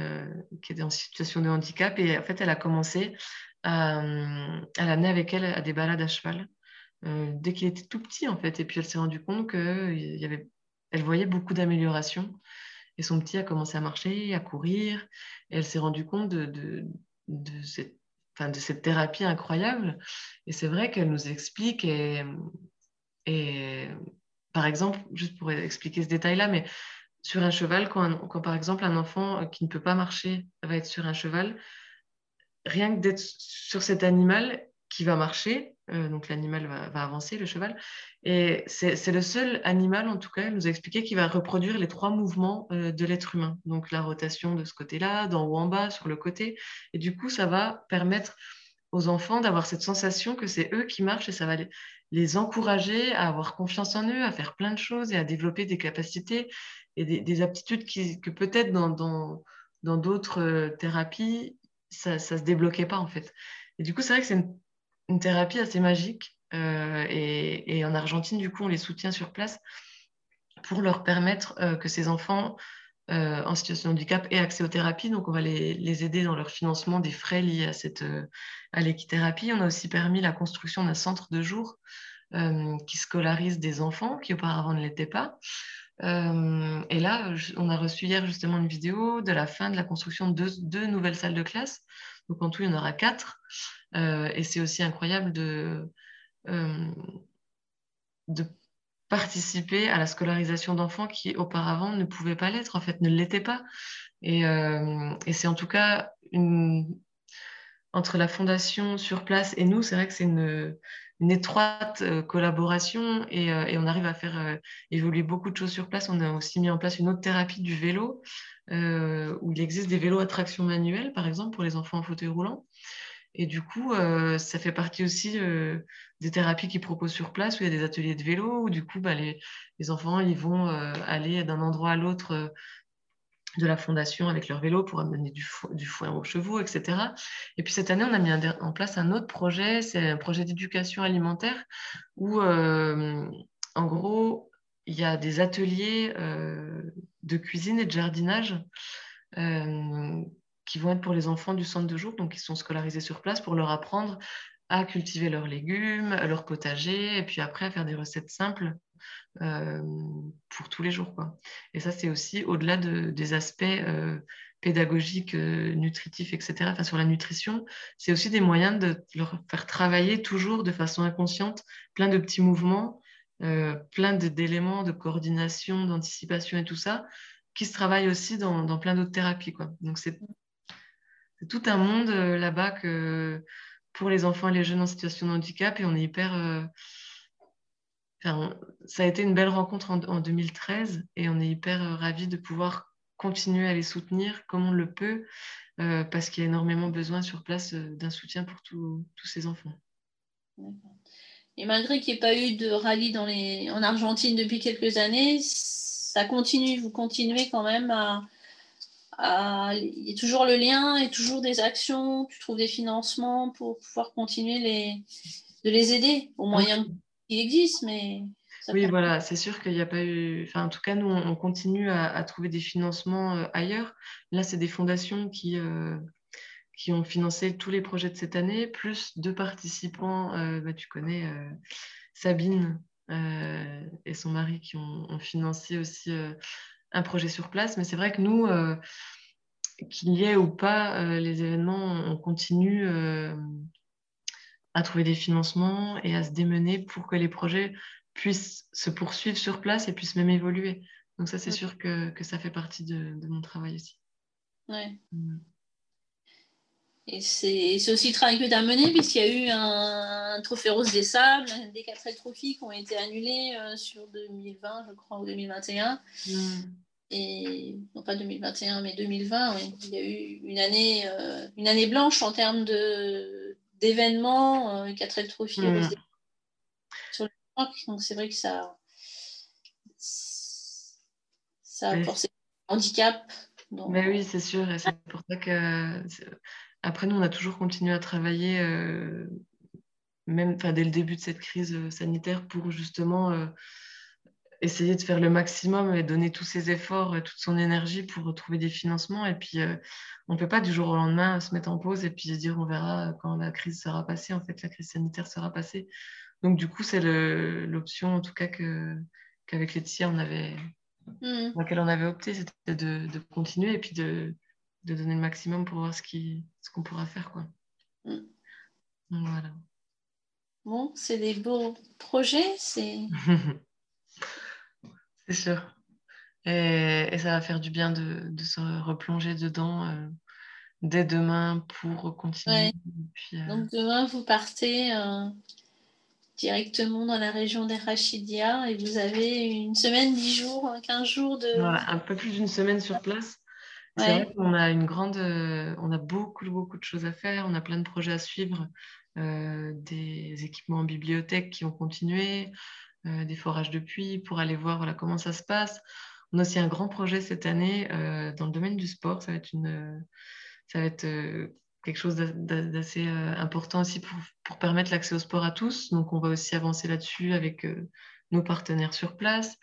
qui était en situation de handicap. Et en fait, elle a commencé à, à l'amener avec elle à des balades à cheval. dès qu'il était tout petit, en fait. Et puis, elle s'est rendue compte qu'il y avait elle voyait beaucoup d'améliorations. Et son petit a commencé à marcher, à courir. Et elle s'est rendue compte de, de, cette, de cette thérapie incroyable. Et c'est vrai qu'elle nous explique. Et, et par exemple, juste pour expliquer ce détail-là, mais sur un cheval, quand, quand, par exemple un enfant qui ne peut pas marcher va être sur un cheval, rien que d'être sur cet animal qui va marcher, euh, donc l'animal va, avancer, le cheval. Et c'est le seul animal, en tout cas, il nous a expliqué, qui va reproduire les trois mouvements euh, de l'être humain. Donc la rotation de ce côté-là, d'en haut en bas, sur le côté. Et du coup, ça va permettre aux enfants d'avoir cette sensation que c'est eux qui marchent et ça va les, encourager à avoir confiance en eux, à faire plein de choses et à développer des capacités et des, aptitudes qui, que peut-être dans d'autres euh, thérapies, ça ne se débloquait pas en fait. Et du coup, c'est vrai que c'est une une thérapie assez magique. Euh, et, en Argentine, du coup, on les soutient sur place pour leur permettre euh, que ces enfants euh, en situation de handicap aient accès aux thérapies. Donc, on va les, aider dans leur financement des frais liés à, cette, à l'équithérapie. On a aussi permis la construction d'un centre de jour qui scolarise des enfants qui auparavant ne l'étaient pas. et là, on a reçu hier justement une vidéo de la fin de la construction de deux nouvelles salles de classe. Donc en tout, il y en aura quatre. Euh, et c'est aussi incroyable de, euh, de participer à la scolarisation d'enfants qui auparavant ne pouvaient pas l'être, en fait, ne l'étaient pas. Et, euh, c'est en tout cas entre la fondation sur place et nous, c'est vrai que c'est une étroite collaboration et, on arrive à faire évoluer beaucoup de choses sur place. On a aussi mis en place une autre thérapie du vélo où il existe des vélos à traction manuelle, par exemple, pour les enfants en fauteuil roulant. Et du coup, ça fait partie aussi des thérapies qu'ils proposent sur place où il y a des ateliers de vélo où du coup, bah, les, enfants ils vont aller d'un endroit à l'autre de la fondation avec leur vélo pour amener du, foin aux chevaux, etc. Et puis cette année, on a mis en place un autre projet, c'est un projet d'éducation alimentaire où, euh, en gros, il y a des ateliers euh, de cuisine et de jardinage euh, qui vont être pour les enfants du centre de jour, donc ils sont scolarisés sur place pour leur apprendre à cultiver leurs légumes, leur potager, et puis après à faire des recettes simples euh, pour tous les jours. Quoi. Et ça, c'est aussi au-delà de, des aspects euh, pédagogiques, euh, nutritifs, etc. Enfin, sur la nutrition, c'est aussi des moyens de leur faire travailler toujours de façon inconsciente plein de petits mouvements, plein d'éléments de, coordination, d'anticipation et tout ça, qui se travaillent aussi dans, dans plein d'autres thérapies. Quoi. Donc, c'est tout un monde là-bas que pour les enfants et les jeunes en situation de handicap et on est hyper. Euh, ça a été une belle rencontre en, 2013 et on est hyper euh, ravis de pouvoir continuer à les soutenir comme on le peut euh, parce qu'il y a énormément besoin sur place d'un soutien pour tous ces enfants.
Et malgré qu'il n'y ait pas eu de rallye en Argentine depuis quelques années, ça continue, vous continuez quand même à, il y a toujours le lien et toujours des actions, tu trouves des financements pour pouvoir continuer les, de les aider au moyen qui existe, mais...
Oui, voilà, c'est sûr qu'il n'y a pas eu... Enfin, en tout cas, nous, on continue à, trouver des financements euh, ailleurs. Là, c'est des fondations qui, euh, qui ont financé tous les projets de cette année, plus deux participants, euh, bah, tu connais Sabine et son mari qui ont, ont financé aussi un projet sur place. Mais c'est vrai que nous, euh, qu'il y ait ou pas euh, les événements, on continue euh, à trouver des financements et à se démener pour que les projets puissent se poursuivre sur place et puissent même évoluer. Donc ça, c'est sûr que, ça fait partie de, mon travail aussi.
Ouais. Mm. Et c'est aussi le travail que tu as mené, puisqu'il y a eu un, trophée rose des sables, des 4 trophies qui ont été annulés euh, sur 2020, je crois, ou 2021. Mm. Et non pas 2021, mais 2020, il y a eu une année, euh, une année blanche en termes d'événements, euh, 4 trophies mm. sur le Donc c'est vrai que ça, ça a forcé le handicap.
Mais oui, c'est sûr, et c'est pour ça que après, nous, on a toujours continué à travailler, euh, même dès le début de cette crise euh, sanitaire, pour justement essayer de faire le maximum et donner tous ses efforts et toute son énergie pour retrouver des financements. Et puis, on ne peut pas du jour au lendemain se mettre en pause et puis se dire on verra quand la crise sera passée. En fait, la crise sanitaire sera passée. Donc, du coup, c'est l'option, en tout cas, qu'avec Laetitia, on avait, mmh. laquelle on avait opté, c'était de, de, continuer et puis de, de donner le maximum pour voir ce qu'on ce qu'on pourra faire. Quoi. Mm. Voilà.
Bon, c'est des beaux projets, c'est.
c'est sûr. Et, et, ça va faire du bien de, de se replonger dedans euh, dès demain pour continuer.
Euh, Donc demain, vous partez euh, directement dans la région des Rachidia et vous avez une semaine, dix jours, quinze jours de...
Voilà, un peu plus d'une semaine sur place. C'est vrai qu'on a une grande, on a beaucoup, beaucoup de choses à faire. On a plein de projets à suivre, des équipements en bibliothèque qui ont continué, euh, des forages de puits pour aller voir voilà, comment ça se passe. On a aussi un grand projet cette année dans le domaine du sport. Ça va être, une, ça va être quelque chose d'assez important aussi pour, pour permettre l'accès au sport à tous. Donc, on va aussi avancer là-dessus avec nos partenaires sur place.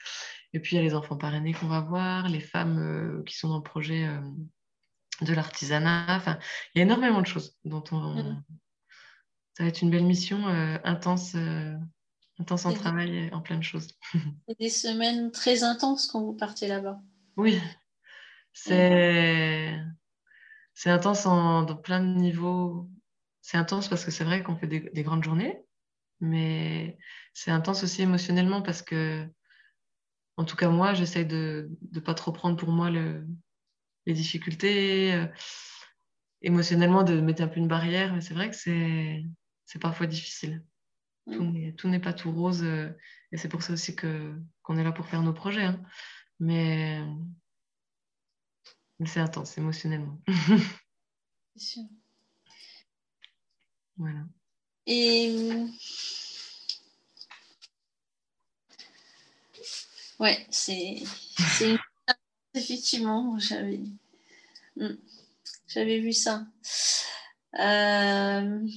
Et puis, il y a les enfants parrainés qu'on va voir, les femmes euh, qui sont dans le projet euh, de l'artisanat. Enfin, il y a énormément de choses dont on. Mm. Ça va être une belle mission euh, intense, intense en travail et en plein de choses.
C'est des semaines très intenses quand vous partez là-bas.
Oui, c'est intense en, dans plein de niveaux. C'est intense parce que c'est vrai qu'on fait des, des, grandes journées, mais c'est intense aussi émotionnellement parce que en tout cas, moi, j'essaie de ne pas trop prendre pour moi les difficultés. Euh, émotionnellement, de mettre un peu une barrière, mais c'est vrai que c'est parfois difficile. Mm. Tout n'est pas tout rose. Euh, et c'est pour ça aussi qu'on est là pour faire nos projets. Hein. Mais, c'est intense émotionnellement. c'est sûr. Voilà.
Et. Ouais, c'est. Effectivement, j'avais. Mm. J'avais vu ça. Euh...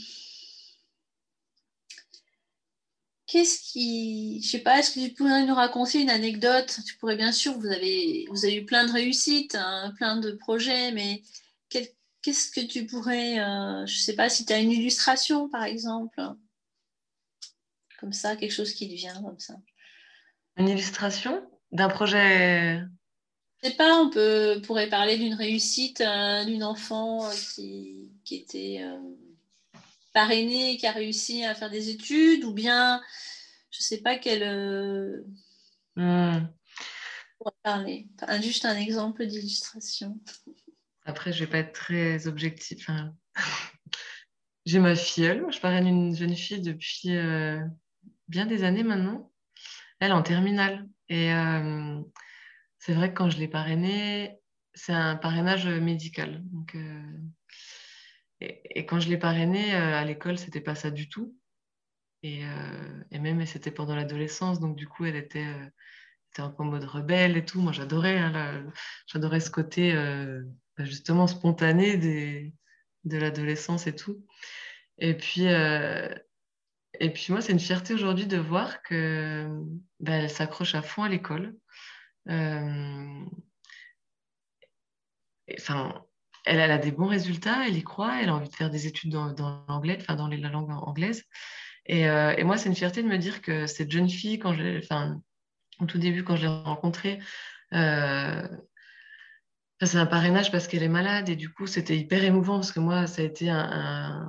Qu'est-ce qui. Je sais pas, est-ce que tu pourrais nous raconter une anecdote? Tu pourrais, bien sûr, vous avez, vous avez eu plein de réussites, hein, plein de projets, mais qu'est-ce que tu pourrais. Euh, je sais pas si tu as une illustration, par exemple? Comme ça, quelque chose qui te vient comme ça.
Une illustration d'un projet?
Je sais pas, on peut, pourrait parler d'une réussite euh, d'une enfant euh, qui, qui était parrainé, qui a réussi à faire des études, ou bien, je ne sais pas quel... Euh... Hmm. parler. juste un exemple d'illustration.
Après, je ne vais pas être très objectif. J'ai ma filleule. Je parraine une jeune fille depuis euh, bien des années maintenant. Elle en terminale. Et euh, c'est vrai que quand je l'ai parrainée, c'est un parrainage médical. Donc, et, quand je l'ai parrainée euh, à l'école, c'était pas ça du tout. Et, euh, même, c'était pendant l'adolescence, donc du coup, elle était, euh, était un peu en mode rebelle et tout. Moi, j'adorais, hein, j'adorais ce côté bah, justement spontané de l'adolescence et tout. Et puis, et puis moi, c'est une fierté aujourd'hui de voir que bah, elle s'accroche à fond à l'école. Enfin, elle, a des bons résultats, elle y croit, elle a envie de faire des études dans, l'anglais, enfin dans la langue anglaise. Euh, et, moi, c'est une fierté de me dire que cette jeune fille, au tout début, quand je l'ai rencontrée, euh, c'est un parrainage parce qu'elle est malade et du coup, c'était hyper émouvant parce que moi, ça a été un,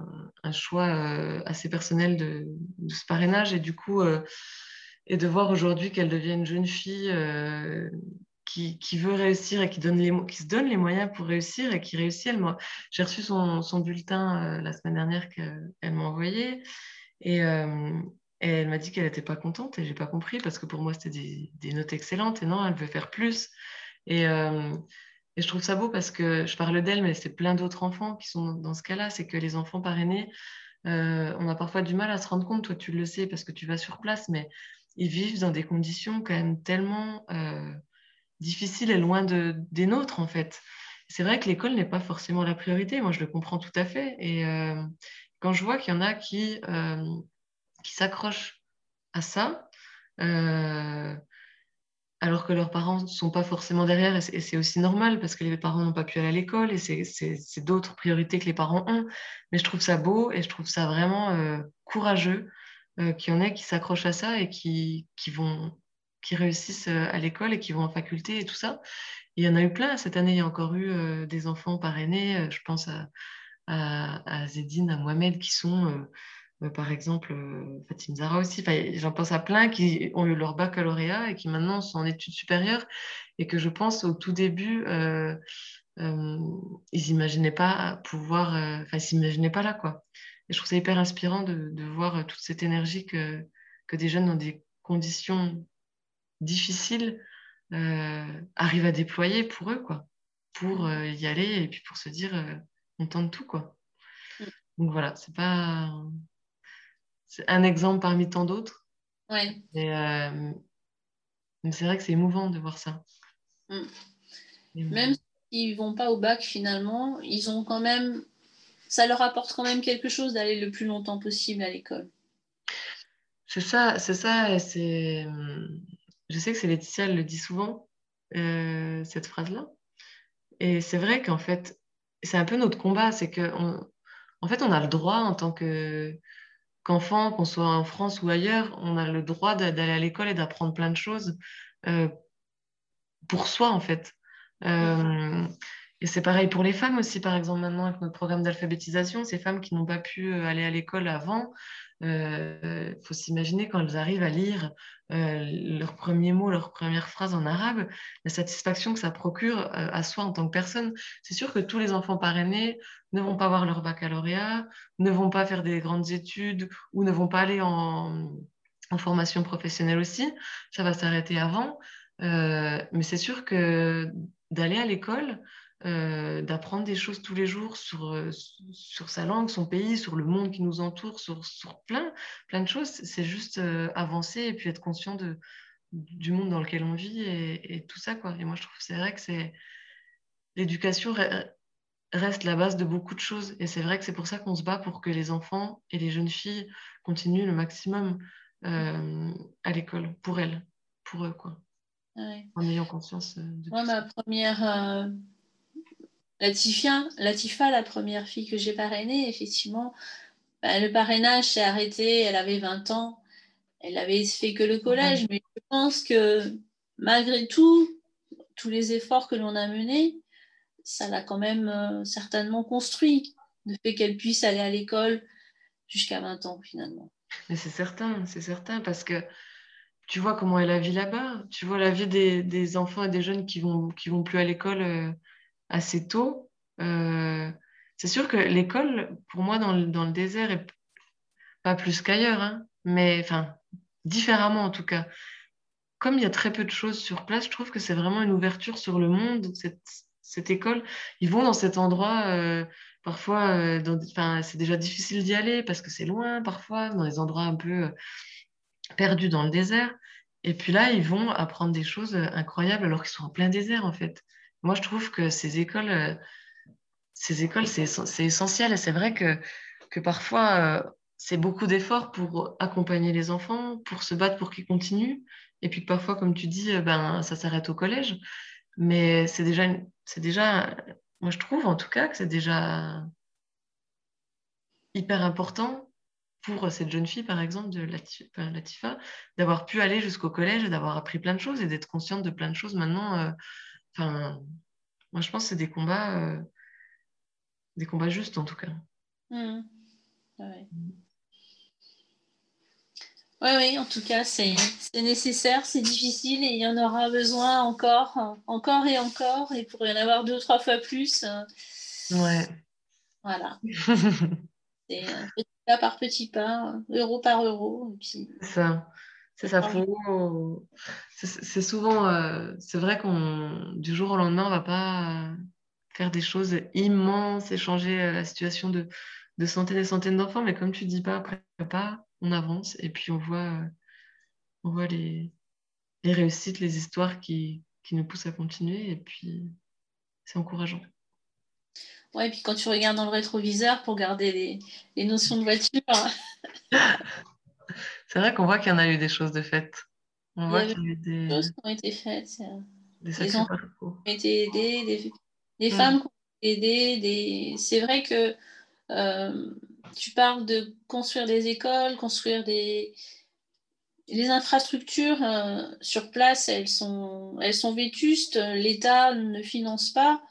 choix euh, assez personnel de, ce parrainage et du coup, et de voir aujourd'hui qu'elle devient une jeune fille qui, veut réussir et qui, donne les, qui se donne les moyens pour réussir et qui réussit. J'ai reçu son, son bulletin euh, la semaine dernière qu'elle m'a envoyé et, euh, et elle m'a dit qu'elle n'était pas contente et j'ai pas compris parce que pour moi c'était des, des, notes excellentes et non, elle veut faire plus. Et, euh, et je trouve ça beau parce que je parle d'elle, mais c'est plein d'autres enfants qui sont dans ce cas-là. C'est que les enfants parrainés, on a parfois du mal à se rendre compte, toi tu le sais parce que tu vas sur place, mais ils vivent dans des conditions quand même tellement difficile et loin de, des nôtres, en fait. C'est vrai que l'école n'est pas forcément la priorité, moi je le comprends tout à fait. Et euh, quand je vois qu'il y en a qui, euh, s'accrochent à ça, euh, alors que leurs parents ne sont pas forcément derrière, et c'est aussi normal parce que les parents n'ont pas pu aller à l'école et c'est d'autres priorités que les parents ont. Mais je trouve ça beau et je trouve ça vraiment courageux qu'il y en ait qui s'accrochent à ça et qui vont qui réussissent euh, à l'école et qui vont en faculté et tout ça. il y en a eu plein. Cette année, il y a encore eu euh, des enfants parrainés. Euh, je pense à, à, Zedine, à Mohamed, qui sont, par exemple, Fatim Zara aussi. J'en pense à plein qui ont eu leur baccalauréat et qui maintenant sont en études supérieures. Et que je pense au tout début, ils n'imaginaient pas pouvoir. Enfin, ils s'imaginaient pas là, quoi. Et je trouve ça hyper inspirant de, de voir toute cette énergie que, que des jeunes dans des conditions difficile euh, arrive à déployer pour eux, quoi, pour euh, y aller et puis pour se dire euh, on tente tout, quoi. Mm. Donc voilà, c'est pas c'est un exemple parmi tant d'autres.
Ouais.
mais c'est vrai que c'est émouvant de voir ça.
Mm. Même s'ils vont pas au bac finalement, ils ont quand même ça leur apporte quand même quelque chose d'aller le plus longtemps possible à l'école.
C'est ça, c'est ça, c'est je sais que c'est Laetitia, elle le dit souvent, euh, cette phrase-là. Et c'est vrai qu'en fait, c'est un peu notre combat, c'est qu'en en fait, on a le droit en tant qu'enfant, qu'on soit en France ou ailleurs, on a le droit d'aller à l'école et d'apprendre plein de choses euh, pour soi, en fait. Euh, et c'est pareil pour les femmes aussi, par exemple, maintenant, avec notre programme d'alphabétisation, ces femmes qui n'ont pas pu aller à l'école avant, Il faut s'imaginer quand elles arrivent à lire leurs premiers mots, leurs premières phrases en arabe, la satisfaction que ça procure à soi en tant que personne. C'est sûr que tous les enfants parrainés ne vont pas avoir leur baccalauréat, ne vont pas faire des grandes études ou ne vont pas aller en, en formation professionnelle aussi. Ça va s'arrêter avant. mais c'est sûr que d'aller à l'école, euh, d'apprendre des choses tous les jours sur, euh, sur sa langue, son pays, sur le monde qui nous entoure, sur, sur plein, plein de choses. C'est juste euh, avancer et puis être conscient de, du monde dans lequel on vit et, et tout ça. Quoi. Et moi, je trouve c'est vrai que c'est l'éducation reste la base de beaucoup de choses. Et c'est vrai que c'est pour ça qu'on se bat pour que les enfants et les jeunes filles continuent le maximum à l'école, pour elles, pour eux. Quoi. En ayant conscience de
Moi, ma première Latifa, Latifa, la première fille que j'ai parrainée, effectivement, bah, le parrainage s'est arrêté, elle avait 20 ans, elle avait fait que le collège, mais je pense que malgré tout, tous les efforts que l'on a menés, ça l'a quand même euh, certainement construit, le fait qu'elle puisse aller à l'école jusqu'à 20 ans finalement.
Mais c'est certain, c'est certain, parce que tu vois comment est la vie là-bas, tu vois la vie des, enfants et des jeunes qui vont, qui vont plus à l'école. Euh, assez tôt. Euh, c'est sûr que l'école, pour moi, dans le, dans le, désert, est pas plus qu'ailleurs, hein, mais enfin, différemment en tout cas. Comme il y a très peu de choses sur place, je trouve que c'est vraiment une ouverture sur le monde, cette, cette école. Ils vont dans cet endroit, euh, parfois, euh, c'est déjà difficile d'y aller parce que c'est loin, parfois, dans des endroits un peu perdus dans le désert. Et puis là, ils vont apprendre des choses incroyables alors qu'ils sont en plein désert, en fait. Moi, je trouve que ces écoles, euh, ces écoles c'est essentiel. Et c'est vrai que, que parfois, euh, c'est beaucoup d'efforts pour accompagner les enfants, pour se battre pour qu'ils continuent. Et puis parfois, comme tu dis, euh, ben, ça s'arrête au collège. Mais c'est déjà, c'est déjà, moi je trouve en tout cas que c'est déjà hyper important pour cette jeune fille, par exemple, de Latifa, d'avoir pu aller jusqu'au collège, d'avoir appris plein de choses et d'être consciente de plein de choses maintenant. Enfin, moi, je pense que c'est des combats, euh, des combats justes en tout cas.
Mmh. Oui, oui, en tout cas, c'est nécessaire, c'est difficile et il y en aura besoin encore, encore et encore, et pour y en avoir deux ou trois fois plus. Euh,
ouais.
Voilà. c'est petit pas par petit pas, euro par euro.
C'est ça. C'est ça, C'est souvent, euh, c'est vrai qu'on du jour au lendemain, on va pas faire des choses immenses et changer euh, la situation de, de centaines et centaines d'enfants, mais comme tu dis pas après pas, on avance et puis on voit, euh, on voit les, les réussites, les histoires qui, qui nous poussent à continuer et puis c'est encourageant.
Ouais, et puis quand tu regardes dans le rétroviseur pour garder les, les notions de voiture.
C'est vrai qu'on voit qu'il y en a eu des choses de faites. On voit qu'il y a eu
des choses qui ont été faites. Des, enfants qui ont été aidés, des, mm. femmes qui ont été aidées. Des... C'est vrai que euh, tu parles de construire des écoles, construire des. Les infrastructures euh, sur place, elles sont, elles sont vétustes. L'État ne finance pas.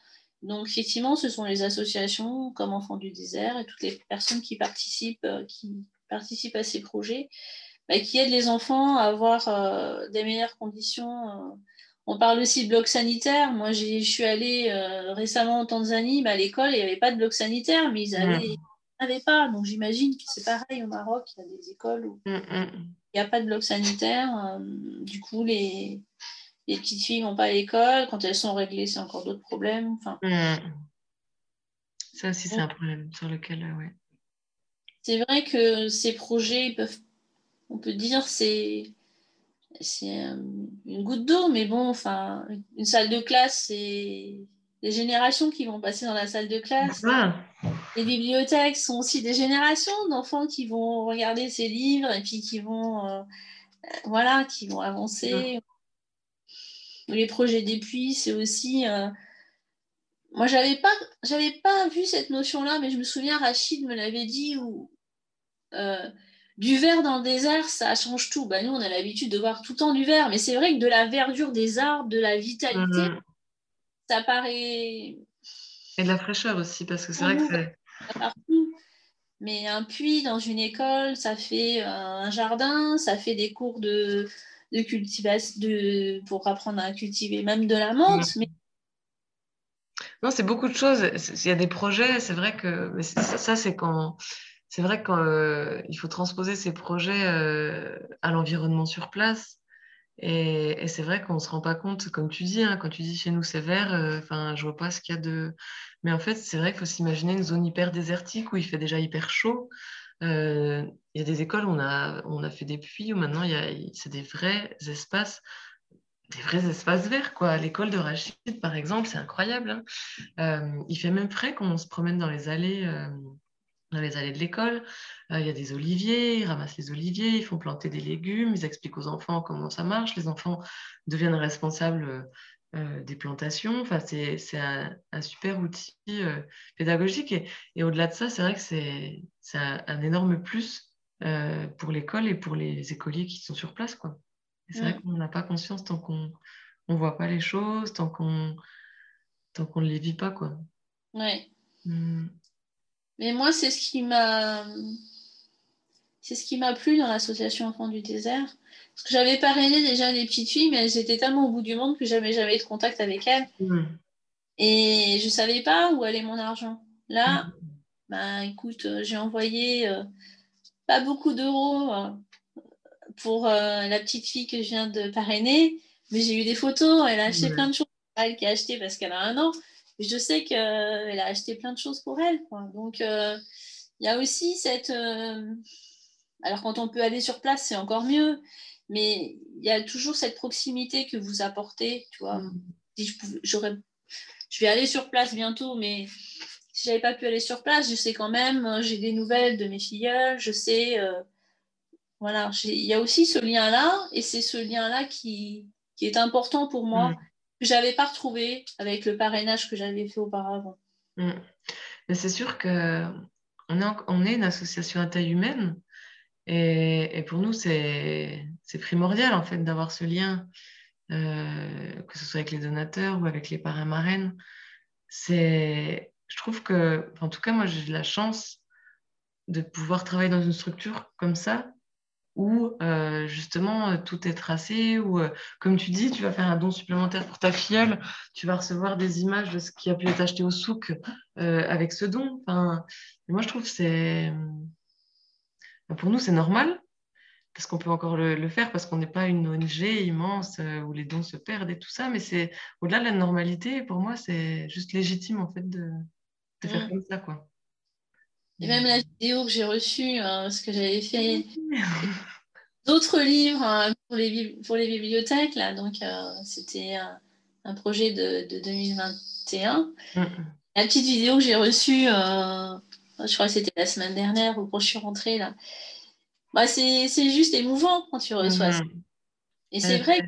Donc, effectivement, ce sont les associations comme Enfants du désert et toutes les personnes qui participent, euh, qui participent à ces projets bah, qui aident les enfants à avoir euh, des meilleures conditions. Euh. On parle aussi de bloc sanitaire. Moi, je suis allée euh, récemment en Tanzanie, à l'école, il n'y avait pas de bloc sanitaire, mais ils n'avaient pas. Donc, j'imagine que c'est pareil au Maroc, il y a des écoles où mm, mm. il n'y a pas de bloc sanitaire. du coup, les, les petites filles ne vont pas à l'école. Quand elles sont réglées, c'est encore d'autres problèmes. Enfin,
mm. Ça aussi, c'est un problème sur lequel, ouais.
C'est vrai que ces projets peuvent on peut dire c'est c'est euh, une goutte d'eau, mais bon, enfin, une salle de classe, c'est des générations qui vont passer dans la salle de classe. Les bibliothèques sont aussi des générations d'enfants qui vont regarder ces livres et puis qui vont, euh, voilà, qui vont avancer. Les projets des puits, c'est aussi. Euh, moi, j'avais pas, j'avais pas vu cette notion-là, mais je me souviens, Rachid me l'avait dit où du vert dans le désert, ça change tout. Bah, nous, on a l'habitude de voir tout le temps du vert, mais c'est vrai que de la verdure des arbres, de la vitalité, mhm. ça paraît.
Et de la fraîcheur aussi, parce que c'est vrai que c'est.
Mais un puits dans une école, ça fait un jardin, ça fait des cours de, de cultivation de, pour apprendre à cultiver même de la menthe. Mais...
Non, c'est beaucoup de choses. Il y a des projets, c'est vrai que mais ça, c'est quand c'est vrai qu'il euh, faut transposer ces projets euh, à l'environnement sur place. Et, c'est vrai qu'on ne se rend pas compte, comme tu dis, hein, quand tu dis chez nous c'est vert, euh, enfin, je vois pas ce qu'il y a de. Mais en fait, c'est vrai qu'il faut s'imaginer une zone hyper désertique où il fait déjà hyper chaud. Euh, il y a des écoles où on a, fait des puits où maintenant c'est des vrais espaces, des vrais espaces verts. Quoi. L'école de Rachid, par exemple, c'est incroyable. Hein. Euh, il fait même frais quand on se promène dans les allées dans les allées de l'école. Euh, il y a des oliviers, ils ramassent les oliviers, ils font planter des légumes, ils expliquent aux enfants comment ça marche. Les enfants deviennent responsables euh, des plantations. Enfin, c'est un, un, super outil euh, pédagogique. Et, au-delà de ça, c'est vrai que c'est un, un, énorme plus pour l'école et pour les écoliers qui sont sur place. C'est vrai qu'on n'a pas conscience tant qu'on ne voit pas les choses, tant qu'on ne les vit pas. Quoi.
Ouais. Mmh. Mais moi, c'est ce qui m'a. C'est ce qui m'a plu dans l'association Enfants du désert. Parce que j'avais parrainé déjà des petites filles, mais elles étaient tellement au bout du monde que j'avais jamais eu de contact avec elles. Mm. Et je ne savais pas où allait mon argent. Là, mm. bah, écoute, euh, j'ai envoyé euh, pas beaucoup d'euros euh, pour la petite fille que je viens de parrainer, mais j'ai eu des photos. Elle a acheté plein de choses. Elle qui a acheté parce qu'elle a un an je sais qu'elle a acheté plein de choses pour elle. Donc, euh, il y a aussi cette. Euh, alors, quand on peut aller sur place, c'est encore mieux. Mais il y a toujours cette proximité que vous apportez. Tu vois, mm. si je, j'aurais, je vais aller sur place bientôt, mais si j'avais pas pu aller sur place, je sais quand même, euh, j'ai des nouvelles de mes filleuls, je sais. voilà, il y a aussi ce lien-là, et c'est ce lien-là qui, qui, est important pour moi. Mm j'avais pas retrouvé avec le parrainage que j'avais fait auparavant.
Mm. C'est sûr que on est, une association à taille humaine et, pour nous c'est primordial en fait d'avoir ce lien, euh, que ce soit avec les donateurs ou avec les parrains marraines. Je trouve que, en tout cas moi j'ai de la chance de pouvoir travailler dans une structure comme ça où euh, justement euh, tout est tracé, où euh, comme tu dis, tu vas faire un don supplémentaire pour ta filleule, tu vas recevoir des images de ce qui a pu être acheté au souk avec ce don. Enfin, moi je trouve que c'est pour nous c'est normal parce qu'on peut encore le, faire parce qu'on n'est pas une ONG immense où les dons se perdent et tout ça, mais c'est au-delà de la normalité. Pour moi, c'est juste légitime en fait de, de faire mmh. comme ça quoi.
Et même la vidéo que j'ai reçue, hein, ce que j'avais fait d'autres livres hein, pour, les, pour les bibliothèques. Là. Donc, euh, c'était un, projet de, 2021. La petite vidéo que j'ai reçue, euh, je crois que c'était la semaine dernière ou quand je suis rentrée, là. Bah, c'est juste émouvant quand tu reçois ça. Mm-hmm. Et c'est vrai que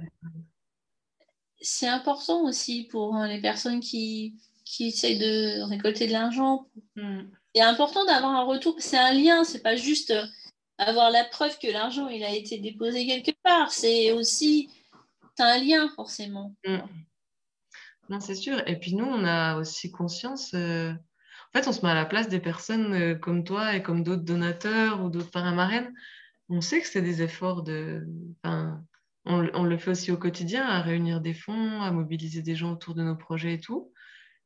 c'est important aussi pour hein, les personnes qui, qui essayent de récolter de l'argent. Mm c'est important d'avoir un retour. C'est un lien, c'est pas juste euh, avoir la preuve que l'argent il a été déposé quelque part. C'est aussi as un lien forcément. Mm.
Non, c'est sûr. Et puis nous, on a aussi conscience. Euh, en fait, on se met à la place des personnes euh, comme toi et comme d'autres donateurs ou d'autres parrains marraines. On sait que c'est des efforts de. Enfin, on, on, le fait aussi au quotidien, à réunir des fonds, à mobiliser des gens autour de nos projets et tout.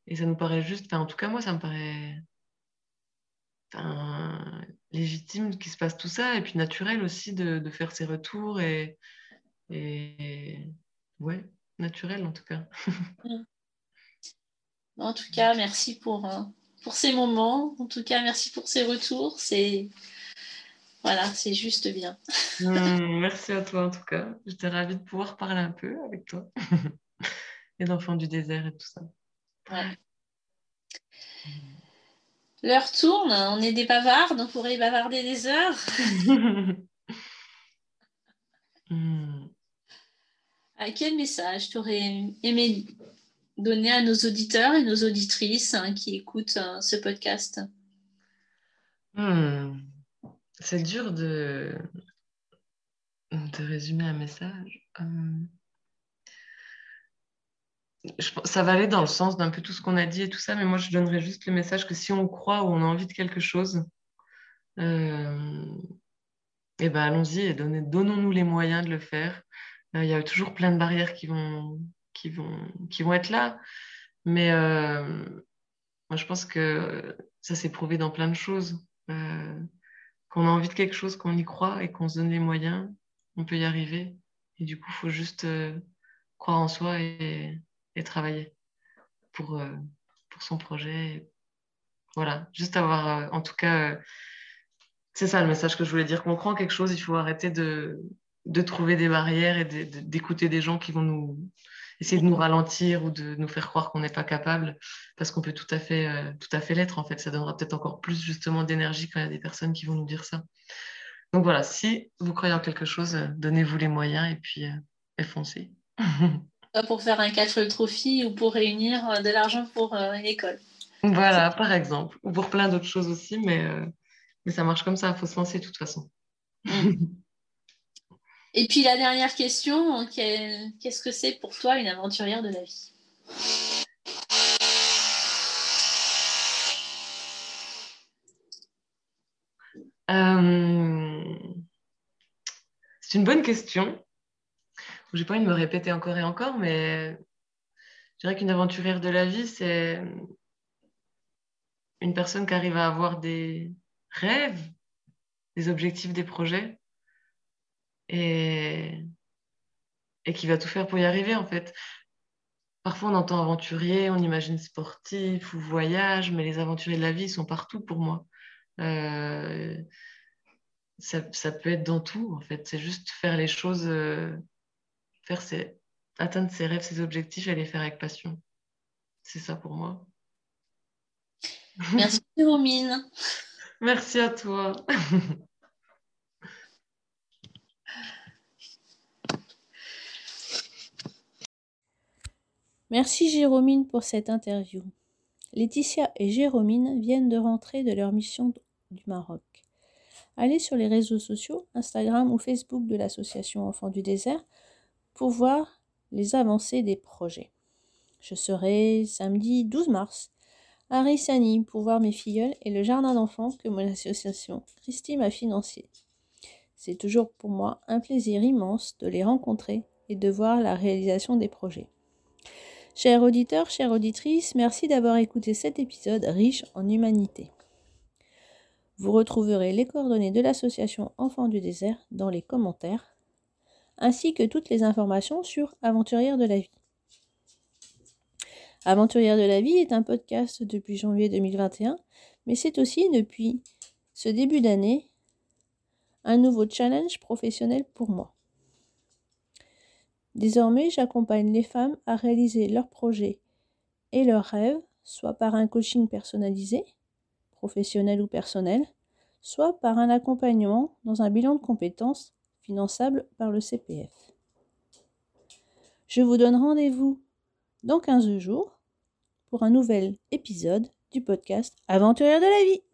Et ça nous paraît juste. Enfin, en tout cas, moi, ça me paraît légitime qu'il se passe tout ça et puis naturel aussi de, faire ses retours et, et ouais, naturel en tout cas.
en tout cas, merci pour, euh, pour ces moments. En tout cas, merci pour ces retours. C'est voilà, c'est juste bien.
Mmh, merci à toi en tout cas. J'étais ravie de pouvoir parler un peu avec toi et d'enfants du désert et tout ça. Ouais.
L'heure tourne, on est des bavardes, on pourrait bavarder des heures. Hmm. À quel message tu aurais aimé donner à nos auditeurs et nos auditrices hein, qui écoutent hein, ce podcast?
Hmm. C'est dur de... de résumer un message. Ça va aller dans le sens d'un peu tout ce qu'on a dit et tout ça, mais moi je donnerais juste le message que si on croit ou on a envie de quelque chose, et ben allons-y et donnons-nous les moyens de le faire. Il y a toujours plein de barrières qui vont, qui vont, qui vont être là. Mais moi, je pense que ça s'est prouvé dans plein de choses. qu'on a envie de quelque chose, qu'on y croit et qu'on se donne les moyens, on peut y arriver. Et du coup, il faut juste croire en soi et, et travailler pour, pour son projet. Voilà, juste avoir, en tout cas, c'est ça le message que je voulais dire. Qu'on en quelque chose, il faut arrêter de, de trouver des barrières et d'écouter des gens qui vont nous essayer de nous ralentir ou de nous faire croire qu'on n'est pas capable, parce qu'on peut tout à fait, euh, fait l'être en fait. Ça donnera peut-être encore plus justement d'énergie quand il y a des personnes qui vont nous dire ça. Donc voilà, si vous croyez en quelque chose, euh, donnez-vous les moyens et puis euh, foncez.
pour faire un 4 trophy ou pour réunir de l'argent pour une école.
Voilà, par exemple, ou pour plein d'autres choses aussi, mais, mais ça marche comme ça, il faut se lancer de toute façon.
Et puis la dernière question, qu'est-ce que c'est pour toi une aventurière de la vie?
Euh, C'est une bonne question. Je n'ai pas envie de me répéter encore et encore, mais je dirais qu'une aventurière de la vie, c'est une personne qui arrive à avoir des rêves, des objectifs, des projets, et, qui va tout faire pour y arriver en fait. Parfois on entend aventurier, on imagine sportif ou voyage, mais les aventuriers de la vie sont partout pour moi. Euh, ça, ça, peut être dans tout en fait. C'est juste faire les choses, euh, faire ses, atteindre ses rêves, ses objectifs et les faire avec passion. C'est ça pour moi.
Merci Romine.
Merci à toi.
Merci Jérômine pour cette interview. Laetitia et Jérômine viennent de rentrer de leur mission du Maroc. Allez sur les réseaux sociaux, Instagram ou Facebook de l'association Enfants du désert pour voir les avancées des projets. Je serai samedi 12 mars à Rissani pour voir mes filleuls et le jardin d'enfants que mon association Christine m'a financé. C'est toujours pour moi un plaisir immense de les rencontrer et de voir la réalisation des projets. Chers auditeurs, chères auditrices, merci d'avoir écouté cet épisode riche en humanité. Vous retrouverez les coordonnées de l'association Enfants du désert dans les commentaires, ainsi que toutes les informations sur Aventurière de la vie. Aventurière de la vie est un podcast depuis janvier 2021, mais c'est aussi depuis ce début d'année un nouveau challenge professionnel pour moi. Désormais, j'accompagne les femmes à réaliser leurs projets et leurs rêves, soit par un coaching personnalisé, professionnel ou personnel, soit par un accompagnement dans un bilan de compétences finançable par le CPF. Je vous donne rendez-vous dans 15 jours pour un nouvel épisode du podcast Aventurière de la vie.